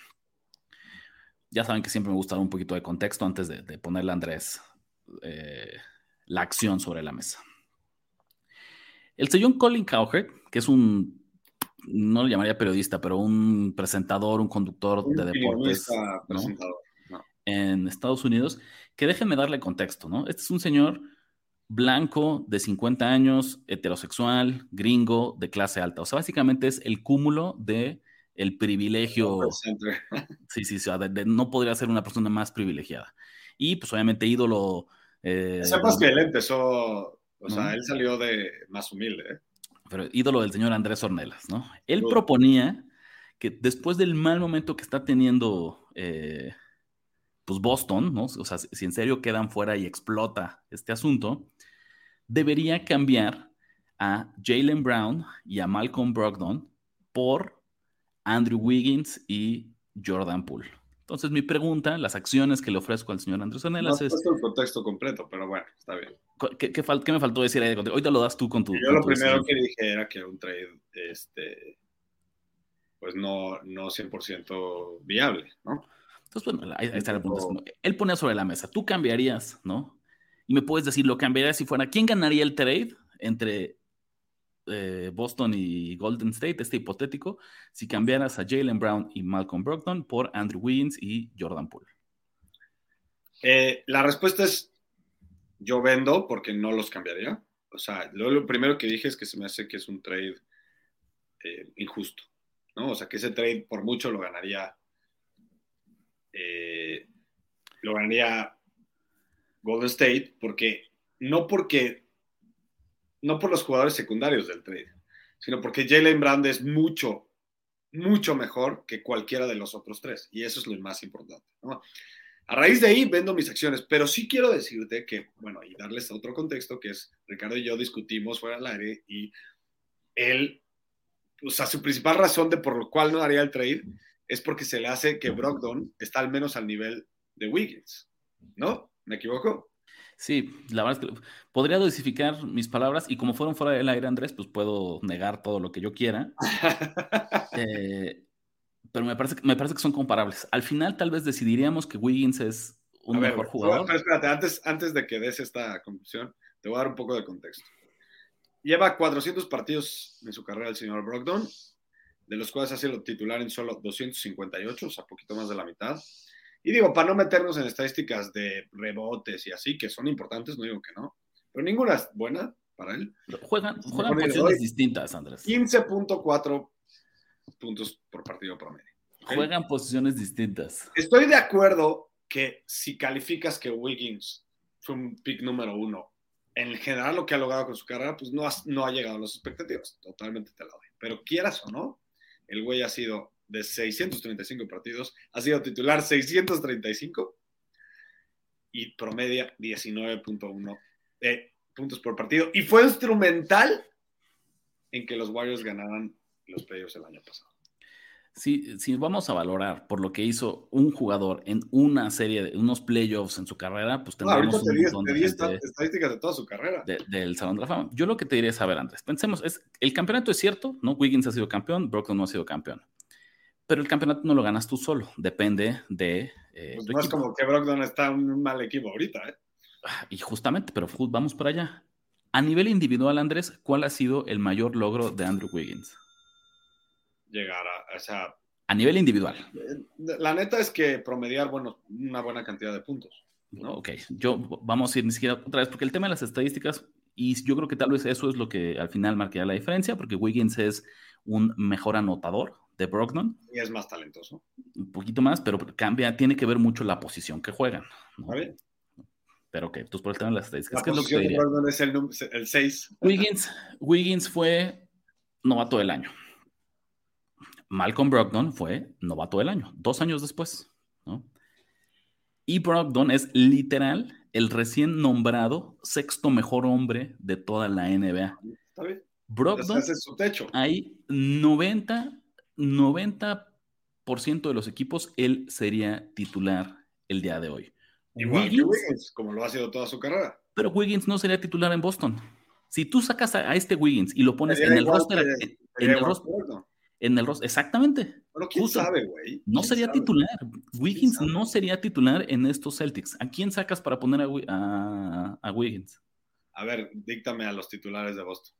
S1: Ya saben que siempre me gusta dar un poquito de contexto antes de, de ponerle a Andrés eh, la acción sobre la mesa. El señor Colin Cowherd, que es un, no lo llamaría periodista, pero un presentador, un conductor un de deportes ¿no? No. en Estados Unidos, que déjenme darle contexto, ¿no? Este es un señor blanco de 50 años, heterosexual, gringo, de clase alta. O sea, básicamente es el cúmulo de el privilegio. Sí, sí, sí, de, de, no podría ser una persona más privilegiada. Y pues obviamente ídolo.
S2: Eh, Sepas que él empezó, o sea, ¿no? él salió de más humilde. ¿eh?
S1: Pero ídolo del señor Andrés Ornelas, ¿no? Él proponía que después del mal momento que está teniendo eh, pues Boston, ¿no? O sea, si en serio quedan fuera y explota este asunto, debería cambiar a Jalen Brown y a Malcolm Brogdon por Andrew Wiggins y Jordan Poole. Entonces, mi pregunta, las acciones que le ofrezco al señor Andrés Ornelas
S2: no,
S1: es...
S2: el contexto completo, pero bueno, está bien.
S1: ¿Qué, qué, fal qué me faltó decir ahí? Ahorita lo das tú con tu...
S2: Yo
S1: con
S2: lo
S1: tu
S2: primero
S1: decisión.
S2: que dije era que un trade, este, pues no, no 100% viable, ¿no?
S1: Entonces, bueno, ahí, ahí está el punto. Él ponía sobre la mesa, tú cambiarías, ¿no? Y me puedes decir, lo cambiarías si fuera, ¿quién ganaría el trade entre eh, Boston y Golden State, este hipotético, si cambiaras a Jalen Brown y Malcolm Brogdon por Andrew Wiggins y Jordan Poole?
S2: Eh, la respuesta es, yo vendo porque no los cambiaría. O sea, lo, lo, primero que dije es que se me hace que es un trade eh, injusto, ¿no? O sea, que ese trade por mucho lo ganaría eh, lo ganaría Golden State porque no porque no por los jugadores secundarios del trade, sino porque Jalen Brand es mucho, mucho mejor que cualquiera de los otros tres. Y eso es lo más importante. A raíz de ahí vendo mis acciones, pero sí quiero decirte que, bueno, y darles otro contexto, que es Ricardo y yo discutimos fuera del aire y él, o sea, su principal razón de por lo cual no haría el trade es porque se le hace que Brogdon está al menos al nivel de Wiggins, ¿no? ¿Me equivoco?
S1: Sí, la verdad es que podría dosificar mis palabras y como fueron fuera del aire, Andrés, pues puedo negar todo lo que yo quiera. eh, pero me parece, me parece que son comparables. Al final tal vez decidiríamos que Wiggins es un mejor jugador.
S2: Pero espérate, antes, antes de que des esta conclusión, te voy a dar un poco de contexto. Lleva 400 partidos en su carrera el señor Brogdon, de los cuales ha sido titular en solo 258, o sea, poquito más de la mitad. Y digo, para no meternos en estadísticas de rebotes y así, que son importantes, no digo que no, pero ninguna es buena para él.
S1: Juegan, juegan posiciones distintas, Andrés.
S2: 15.4 puntos por partido promedio.
S1: Juegan posiciones distintas.
S2: Estoy de acuerdo que si calificas que Wiggins fue un pick número uno, en general lo que ha logrado con su carrera, pues no ha, no ha llegado a las expectativas. Totalmente te la doy. Pero quieras o no, el güey ha sido de 635 partidos, ha sido titular 635 y promedia 19.1 eh, puntos por partido. Y fue instrumental en que los Warriors ganaran los playoffs el año pasado.
S1: Si, si vamos a valorar por lo que hizo un jugador en una serie de unos playoffs en su carrera, pues tendremos
S2: un montón de estadísticas de toda su carrera.
S1: del Salón de la Fama. Yo lo que te diría es, a ver, Andrés, pensemos, es, el campeonato es cierto, ¿no? Wiggins ha sido campeón, Brooklyn no ha sido campeón. Pero el campeonato no lo ganas tú solo, depende de...
S2: Eh, pues no es como que Brooklyn está en un mal equipo ahorita, ¿eh?
S1: Ah, y justamente, pero vamos para allá. A nivel individual, Andrés, ¿cuál ha sido el mayor logro de Andrew Wiggins?
S2: Llegar a, esa...
S1: A nivel individual.
S2: La neta es que promediar, bueno, una buena cantidad de puntos.
S1: Ok, yo vamos a ir ni siquiera otra vez, porque el tema de las estadísticas, y yo creo que tal vez eso es lo que al final marcaría la diferencia, porque Wiggins es un mejor anotador de Brogdon.
S2: Y es más talentoso.
S1: Un poquito más, pero cambia, tiene que ver mucho la posición que juegan. Pero ok, entonces por el tema de las estadísticas,
S2: ¿qué es lo que de Brogdon es el 6.
S1: Wiggins, Wiggins fue novato del año. Malcolm Brogdon fue novato del año, dos años después, ¿no? Y Brogdon es literal el recién nombrado sexto mejor hombre de toda la NBA.
S2: Está bien.
S1: Brogdon,
S2: su techo.
S1: hay 90, 90% de los equipos, él sería titular el día de hoy.
S2: Igual Wiggins, Wiggins, como lo ha sido toda su carrera.
S1: Pero Wiggins no sería titular en Boston. Si tú sacas a, este Wiggins y lo pones en el roster, en el roster, en el roster, exactamente.
S2: Pero quién sabe, güey.
S1: No sería titular. Wiggins no sería titular en estos Celtics. ¿A quién sacas para poner a, a, Wiggins?
S2: A ver, díctame a los titulares de Boston.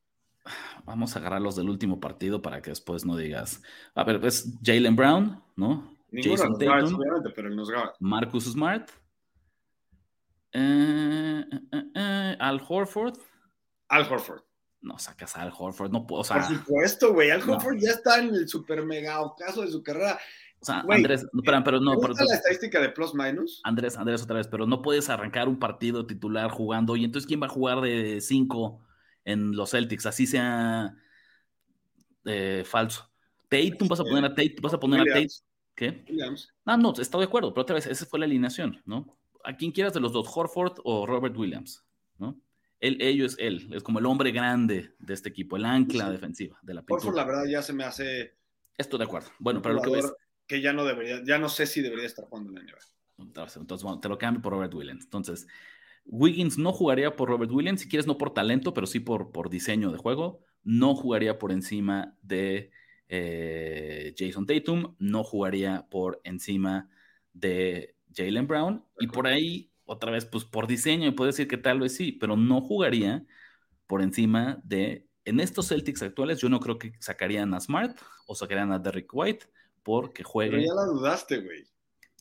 S1: Vamos a agarrar los del último partido para que después no digas. A ver, es Jalen Brown, ¿no?
S2: Jason Tatum, obviamente, pero él nos
S1: Marcus Smart. Eh, eh, eh, Al Horford.
S2: Al Horford
S1: no sacas a Al Horford, no puedo, o
S2: Por supuesto, güey, Al Horford ya está en el super mega ocaso de su carrera.
S1: O sea, Andrés, pero, pero no.
S2: Pero, la estadística de plus minus?
S1: Andrés, Andrés, otra vez, pero no puedes arrancar un partido titular jugando. Y entonces, ¿quién va a jugar de 5 en los Celtics? Así sea eh, falso. Tatum, vas a poner a Tate, vas a poner a Tate. ¿Qué?
S2: Williams.
S1: No, no, estoy de acuerdo, pero otra vez, esa fue la alineación, ¿no? A quien quieras de los dos, Horford o Robert Williams. Él, ello es él, es como el hombre grande de este equipo, el ancla defensiva de la
S2: pintura. Por la verdad, ya se me hace.
S1: Estoy de acuerdo. Bueno, pero lo que ves.
S2: Que ya no debería, ya no sé si debería estar jugando en la NBA.
S1: Entonces, bueno, te lo cambio por Robert Williams. Entonces, Wiggins no jugaría por Robert Williams, si quieres, no por talento, pero sí por, por diseño de juego. No jugaría por encima de eh, Jason Tatum, no jugaría por encima de Jalen Brown. y por ahí otra vez, pues por diseño, puede decir que tal vez sí, pero no jugaría por encima de. En estos Celtics actuales, yo no creo que sacarían a Smart o sacarían a Derrick White porque juegue.
S2: Pero ya la dudaste, güey.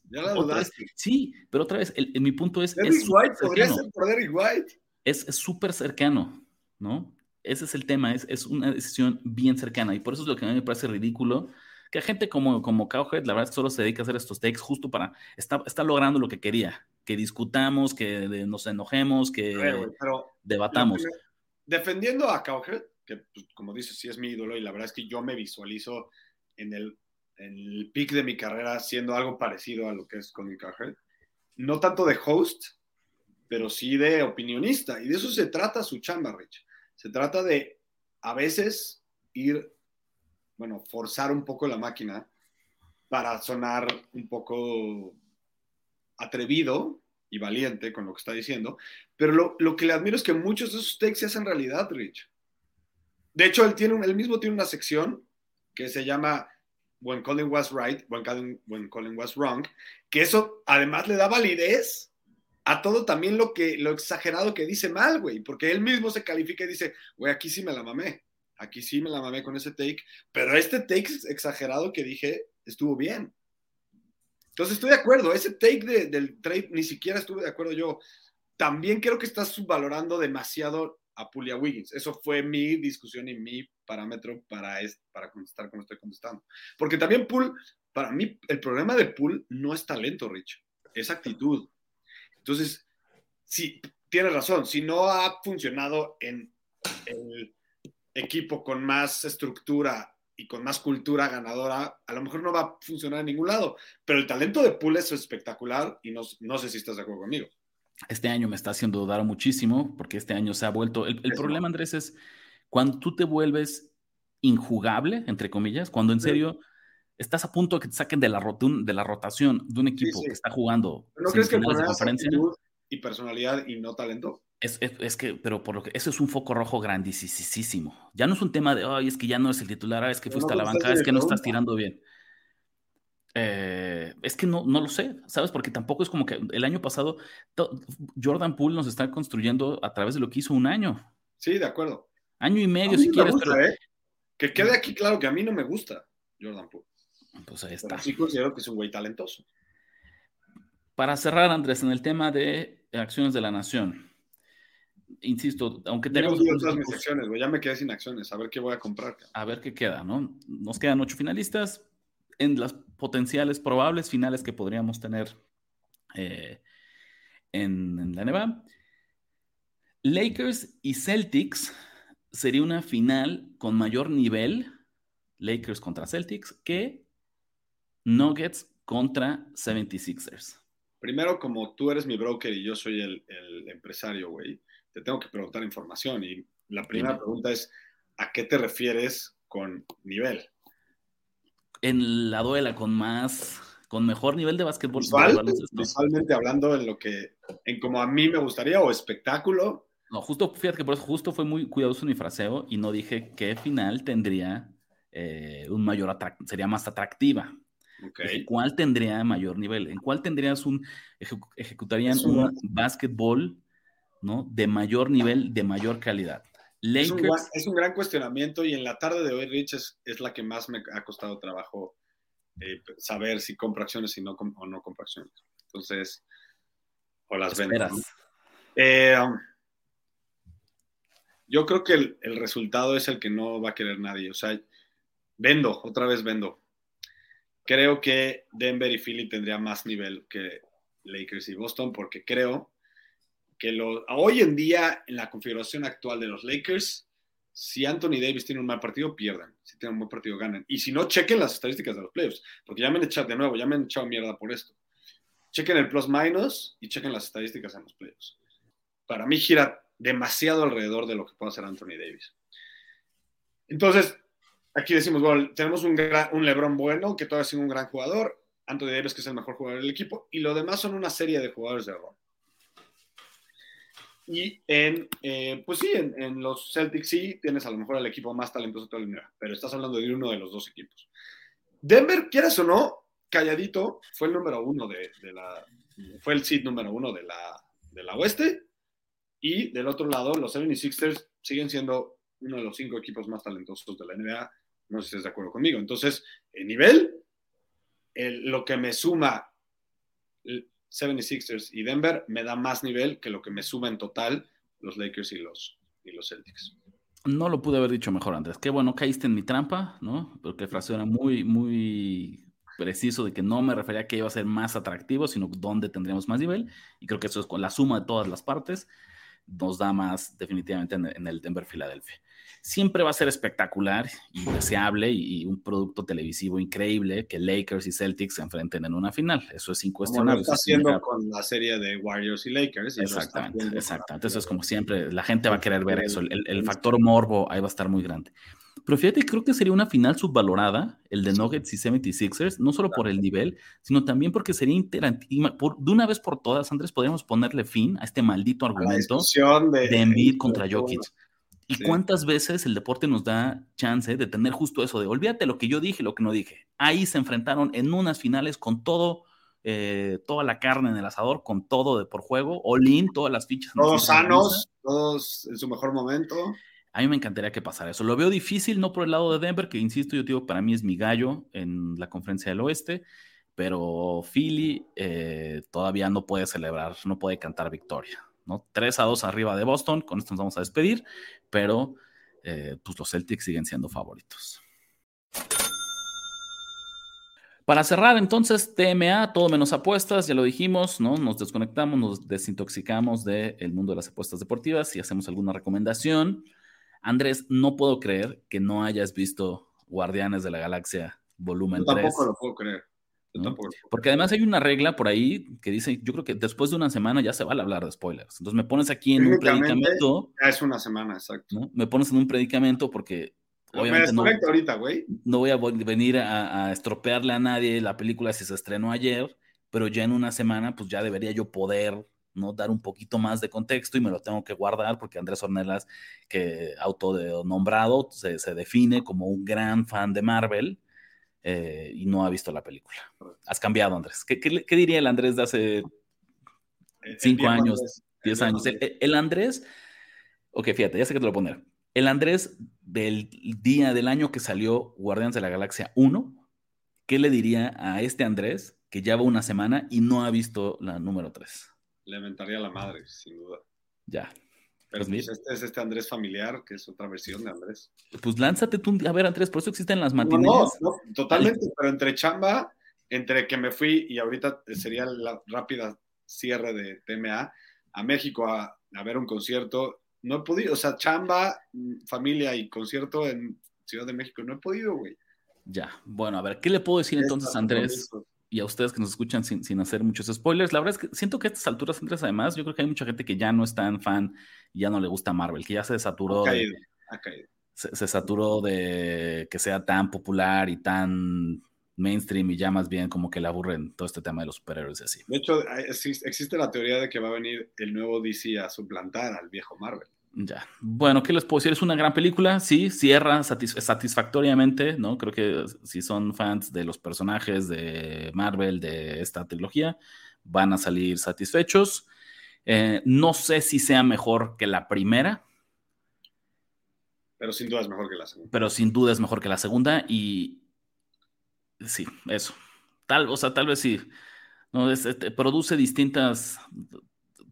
S2: Ya la dudaste.
S1: sí, pero otra vez, el, mi punto es.
S2: Derrick White podría ser por Derrick White.
S1: Es súper cercano, ¿no? Ese es el tema, es, es, una decisión bien cercana y por eso es lo que a mí me parece ridículo que gente como, como Cowhead, la verdad, solo se dedica a hacer estos takes justo para, está, está logrando lo que quería, que discutamos, que nos enojemos, que debatamos.
S2: defendiendo a Cowhead, que pues, como dices, sí es mi ídolo y la verdad es que yo me visualizo en el, en el peak de mi carrera siendo algo parecido a lo que es con Cowhead. No tanto de host, pero sí de opinionista. Y de eso se trata su chamba, Rich. Se trata de a veces ir bueno, forzar un poco la máquina para sonar un poco atrevido y valiente con lo que está diciendo, pero lo, que le admiro es que muchos de esos takes se hacen realidad, Rich. De hecho, él, tiene él mismo tiene una sección que se llama when Colin was right, when Colin, when Colin was wrong, que eso además le da validez a todo también lo que lo exagerado que dice mal, güey, porque él mismo se califica y dice, güey, aquí sí me la mamé, aquí sí me la mamé con ese take, pero este take exagerado que dije estuvo bien. Entonces estoy de acuerdo, ese take del trade ni siquiera estuve de acuerdo yo. También creo que estás subvalorando demasiado a Pulia Wiggins. Eso fue mi discusión y mi parámetro para, para contestar como estoy contestando. Porque también Pool, para mí, el problema de Pool no es talento, Rich, es actitud. Entonces, sí, tiene razón, si no ha funcionado en el equipo con más estructura y con más cultura ganadora, a lo mejor no va a funcionar en ningún lado. Pero el talento de Pool es espectacular y no, no sé si estás de acuerdo conmigo.
S1: Este año me está haciendo dudar muchísimo porque este año se ha vuelto. El, problema, Andrés, es cuando tú te vuelves injugable, entre comillas, cuando en serio estás a punto de que te saquen de la, de la rotación de un equipo que está jugando.
S2: ¿No crees que actitud y personalidad y no talento?
S1: Es, es, que, pero por lo que eso es un foco rojo grandísimo. Ya no es un tema de, ay, es que ya no es el titular, es que fuiste a la banca, es que no estás tirando bien. Eh, es que no, no lo sé, ¿sabes? Porque tampoco es como que el año pasado Jordan Poole nos está construyendo a través de lo que hizo un año.
S2: Sí, de acuerdo.
S1: Año y medio, si quieres. ¿eh?
S2: Que quede aquí claro que a mí no me gusta Jordan Poole.
S1: Pues ahí está.
S2: sí considero que es un güey talentoso.
S1: Para cerrar, Andrés, en el tema de acciones de la nación. Insisto, aunque tenemos.
S2: todas mis acciones, Ya me quedé sin acciones. A ver qué voy a comprar.
S1: A ver qué queda, ¿no? Nos quedan ocho finalistas en las potenciales probables finales que podríamos tener eh, en, la NBA. Lakers y Celtics sería una final con mayor nivel, Lakers contra Celtics, que Nuggets contra 76ers.
S2: Primero, como tú eres mi broker y yo soy el, empresario, güey, te tengo que preguntar información. Y la primera pregunta es, ¿a qué te refieres con nivel?
S1: en la duela con más, con mejor nivel de básquetbol.
S2: visualmente hablando en lo que, en como a mí me gustaría o espectáculo.
S1: No, justo, fíjate que por eso justo fue muy cuidadoso mi fraseo y no dije qué final tendría eh, un mayor sería más atractiva. Okay. ¿Cuál tendría mayor nivel? ¿En cuál tendrías un, ejecutarían un básquetbol, ¿no? De mayor nivel, de mayor calidad?
S2: Es un, gran, cuestionamiento y en la tarde de hoy, Rich, es, la que más me ha costado trabajo eh, saber si compro acciones y no, o no compro acciones. Entonces, o las ventas. Eh, um, yo creo que el, el, resultado es el que no va a querer nadie. O sea, vendo, otra vez vendo. Creo que Denver y Philly tendría más nivel que Lakers y Boston porque creo que hoy en día, en la configuración actual de los Lakers, si Anthony Davis tiene un mal partido, pierden. Si tiene un buen partido, ganan. Y si no, chequen las estadísticas de los playoffs, porque ya me han echado de nuevo, ya me han echado mierda por esto. Chequen el plus minus y chequen las estadísticas en los playoffs. Para mí gira demasiado alrededor de lo que puede hacer Anthony Davis. Entonces, aquí decimos, bueno, tenemos un, un LeBron bueno, que todavía es un gran jugador, Anthony Davis, que es el mejor jugador del equipo, y lo demás son una serie de jugadores de rol. Y en, eh, pues sí, en, los Celtics sí tienes a lo mejor el equipo más talentoso de la liga, pero estás hablando de uno de los dos equipos. Denver, quieras o no, calladito, fue el número uno de, la, fue el seed número uno de la, de la oeste. Y del otro lado, los 76ers siguen siendo uno de los cinco equipos más talentosos de la NBA. No sé si estás de acuerdo conmigo. Entonces, el nivel, lo que me suma 76ers y Denver me da más nivel que lo que me suma en total los Lakers y los, y los Celtics.
S1: No lo pude haber dicho mejor, Andrés. Qué bueno, caíste en mi trampa, ¿no? Porque el fraseo era muy, muy preciso de que no me refería a que iba a ser más atractivo, sino dónde tendríamos más nivel. Y creo que eso es con la suma de todas las partes, nos da más definitivamente en el Denver-Filadelfia siempre va a ser espectacular y deseable y, un producto televisivo increíble que Lakers y Celtics se enfrenten en una final. Eso es incuestionable.
S2: Como lo está haciendo con la serie de Warriors y Lakers.
S1: exactamente, exactamente. Eso es como siempre, la gente va a querer ver eso. El, factor morbo ahí va a estar muy grande. Pero fíjate, creo que sería una final subvalorada, el de Nuggets y 76ers, no solo por el nivel, sino también porque sería interactiva. de una vez por todas, Andrés, podríamos ponerle fin a este maldito argumento de, de Embiid contra Jokic ¿Y cuántas veces el deporte nos da chance de tener justo eso, de olvídate lo que yo dije, lo que no dije? Ahí se enfrentaron en unas finales con todo, eh, toda la carne en el asador, con todo de por juego, all-in, todas las fichas.
S2: Todos sanos, todos en su mejor momento.
S1: A mí me encantaría que pasara eso. Lo veo difícil, no por el lado de Denver, que insisto, yo digo, para mí es mi gallo en la conferencia del oeste, pero Philly eh, todavía no puede celebrar, no puede cantar victoria. ¿no? 3 a 2 arriba de Boston, con esto nos vamos a despedir, pero eh, pues los Celtics siguen siendo favoritos. Para cerrar entonces, TMA, todo menos apuestas, ya lo dijimos, ¿no? Nos desconectamos, nos desintoxicamos del mundo de las apuestas deportivas y hacemos alguna recomendación. Andrés, no puedo creer que no hayas visto Guardianes de la Galaxia volumen
S2: Yo tampoco lo puedo creer.
S1: Porque además hay una regla por ahí que dice, yo creo que después de una semana ya se va a hablar de spoilers. Entonces me pones aquí en un predicamento.
S2: Ya es una semana, exacto.
S1: Me pones en un predicamento porque obviamente no,
S2: ahorita, güey.
S1: no voy a venir a, estropearle a nadie la película si se estrenó ayer, pero ya en una semana pues ya debería yo poder ¿no? dar un poquito más de contexto y me lo tengo que guardar porque Andrés Ornelas, que autonombrado, se, se define como un gran fan de Marvel eh, y no ha visto la película. Has cambiado, Andrés. ¿Qué, diría el Andrés de hace cinco años, diez años? El, Andrés, ok, fíjate, ya sé que te lo voy a poner. El Andrés del día del año que salió Guardianes de la Galaxia 1, ¿qué le diría a este Andrés que lleva una semana y no ha visto la número 3?
S2: Le mentaría la madre, sin duda.
S1: Ya,
S2: pero pues, este es este Andrés familiar, que es otra versión de Andrés.
S1: Pues lánzate tú, a ver Andrés, por eso existen las matines.
S2: No, no, totalmente, pero entre chamba, entre que me fui y ahorita sería la rápida cierre de TMA, a México a, a ver un concierto, no he podido, o sea, chamba, familia y concierto en Ciudad de México, no he podido, güey.
S1: Ya, bueno, a ver, ¿qué le puedo decir entonces, Andrés? Y a ustedes que nos escuchan sin, hacer muchos spoilers. La verdad es que siento que a estas alturas, Andrés, además, yo creo que hay mucha gente que ya no es tan fan y ya no le gusta Marvel, que ya se saturó.
S2: de,
S1: Se, saturó de que sea tan popular y tan mainstream y ya más bien como que le aburren todo este tema de los superhéroes y así.
S2: De hecho, existe la teoría de que va a venir el nuevo DC a suplantar al viejo Marvel.
S1: Ya. Bueno, ¿qué les puedo decir? Es una gran película, sí, cierra satisfactoriamente, ¿no? Creo que si son fans de los personajes de Marvel, de esta trilogía, van a salir satisfechos. Eh, no sé si sea mejor que la primera.
S2: Pero sin duda es mejor que la segunda.
S1: Pero sin duda es mejor que la segunda y sí, eso. Tal, o sea, tal vez sí. No, este, produce distintas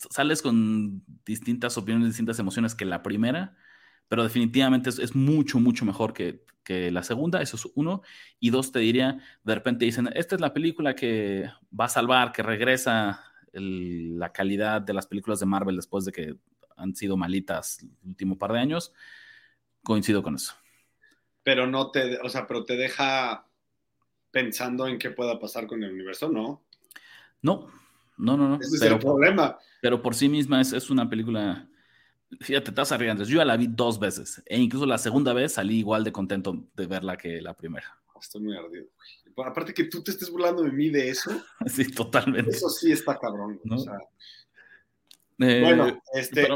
S1: sales con distintas opiniones, distintas emociones que la primera, pero definitivamente es, mucho, mucho mejor que, la segunda, eso es uno. Y dos, te diría, de repente dicen, esta es la película que va a salvar, que regresa la calidad de las películas de Marvel después de que han sido malitas el último par de años. Coincido con eso.
S2: Pero no te, o sea, pero te deja pensando en qué pueda pasar con el universo, ¿no?
S1: No, no, no, no.
S2: Ese pero, es el problema.
S1: Pero por sí misma es, es una película. Fíjate, te estás arriesgando. Yo ya la vi dos veces. E incluso la segunda vez salí igual de contento de verla que la primera.
S2: Estoy muy ardido. Aparte que tú te estés burlando de mí de eso.
S1: sí, totalmente.
S2: Eso sí está cabrón. Eh, bueno, este,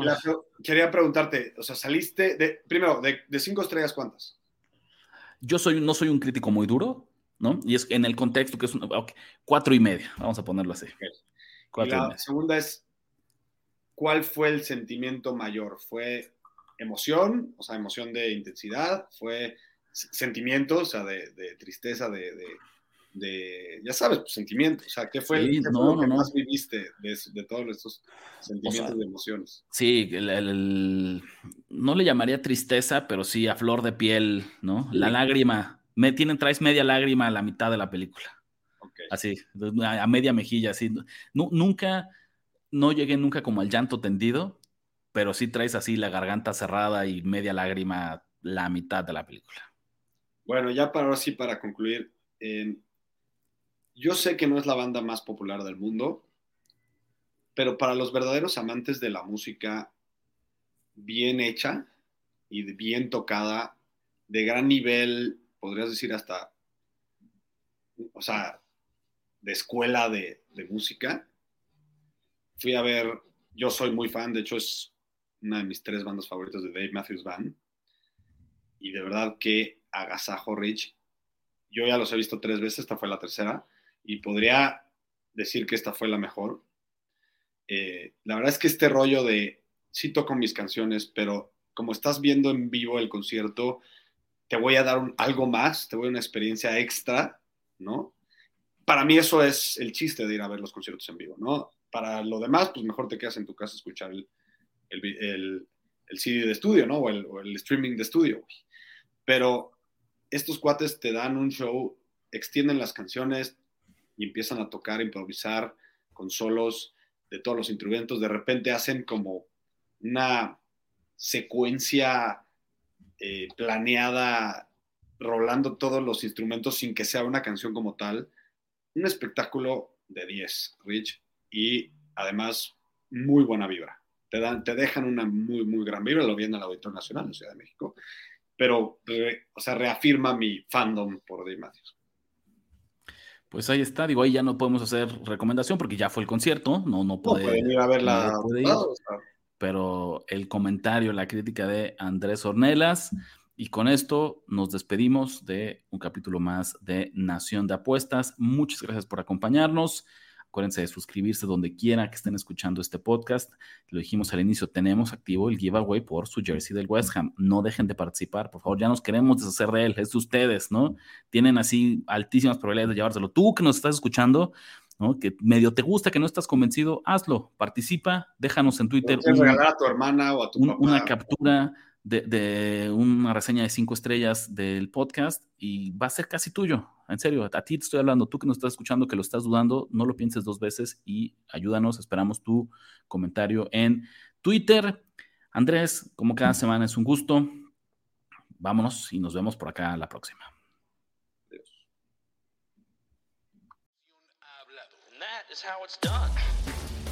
S2: quería preguntarte, o sea, saliste de, primero, de, cinco estrellas, ¿cuántas?
S1: Yo soy, no soy un crítico muy duro, ¿no? Y es en el contexto que es una, cuatro y media, vamos a ponerlo así
S2: la segunda es, ¿cuál fue el sentimiento mayor? ¿Fue emoción, o sea, emoción de intensidad? ¿Fue sentimiento, o sea, de, tristeza, de, ya sabes, pues, sentimiento? O sea, ¿qué fue, lo que más viviste de, todos estos sentimientos de emociones?
S1: Sí, no le llamaría tristeza, pero sí a flor de piel, ¿no? La lágrima. Me tienen, traes media lágrima a la mitad de la película. Así, a media mejilla, así. nunca, no llegué nunca como al llanto tendido, pero sí traes así la garganta cerrada y media lágrima la mitad de la película.
S2: Bueno, ya para ahora sí, para concluir, yo sé que no es la banda más popular del mundo, pero para los verdaderos amantes de la música bien hecha y bien tocada, de gran nivel, podrías decir hasta, o sea, de escuela de, música. Fui a ver, yo soy muy fan, de hecho es una de mis tres bandas favoritas de Dave Matthews Band. Y de verdad que agasajo Rich. Yo ya los he visto tres veces, esta fue la tercera, y podría decir que esta fue la mejor. Eh, la verdad es que este rollo de, sí toco mis canciones, pero como estás viendo en vivo el concierto, te voy a dar algo más, te voy a una experiencia extra, ¿no? Para mí eso es el chiste de ir a ver los conciertos en vivo, ¿no? Para lo demás, pues mejor te quedas en tu casa a escuchar el, el, el, CD de estudio, ¿no? O el, streaming de estudio. Pero estos cuates te dan un show, extienden las canciones y empiezan a tocar, improvisar con solos de todos los instrumentos. De repente hacen como una secuencia eh, planeada, rolando todos los instrumentos sin que sea una canción como tal. Un espectáculo de 10, Rich, y además muy buena vibra. Te, dan, te dejan una muy, muy gran vibra, lo vi en el Auditorio Nacional en Ciudad de México, pero, o sea, reafirma mi fandom por Dave Matthews.
S1: Pues ahí está, digo, ahí ya no podemos hacer recomendación porque ya fue el concierto, no, no puede,
S2: no pueden ir a ver la...
S1: pero el comentario, la crítica de Andrés Ornelas, y con esto nos despedimos de un capítulo más de Nación de Apuestas. Muchas gracias por acompañarnos. Acuérdense de suscribirse donde quiera que estén escuchando este podcast. Lo dijimos al inicio, tenemos activo el giveaway por su jersey del West Ham. No dejen de participar, por favor, ya nos queremos deshacer de él. Es de ustedes, ¿no? Tienen así altísimas probabilidades de llevárselo. Tú que nos estás escuchando, ¿no? Que medio te gusta, que no estás convencido, hazlo, participa, déjanos en Twitter.
S2: regalar a tu hermana o a tu.
S1: Una captura de, una reseña de cinco estrellas del podcast y va a ser casi tuyo. En serio, a ti te estoy hablando, tú que nos estás escuchando, que lo estás dudando, no lo pienses dos veces y ayúdanos. Esperamos tu comentario en Twitter. Andrés, como cada semana es un gusto. Vámonos y nos vemos por acá la próxima.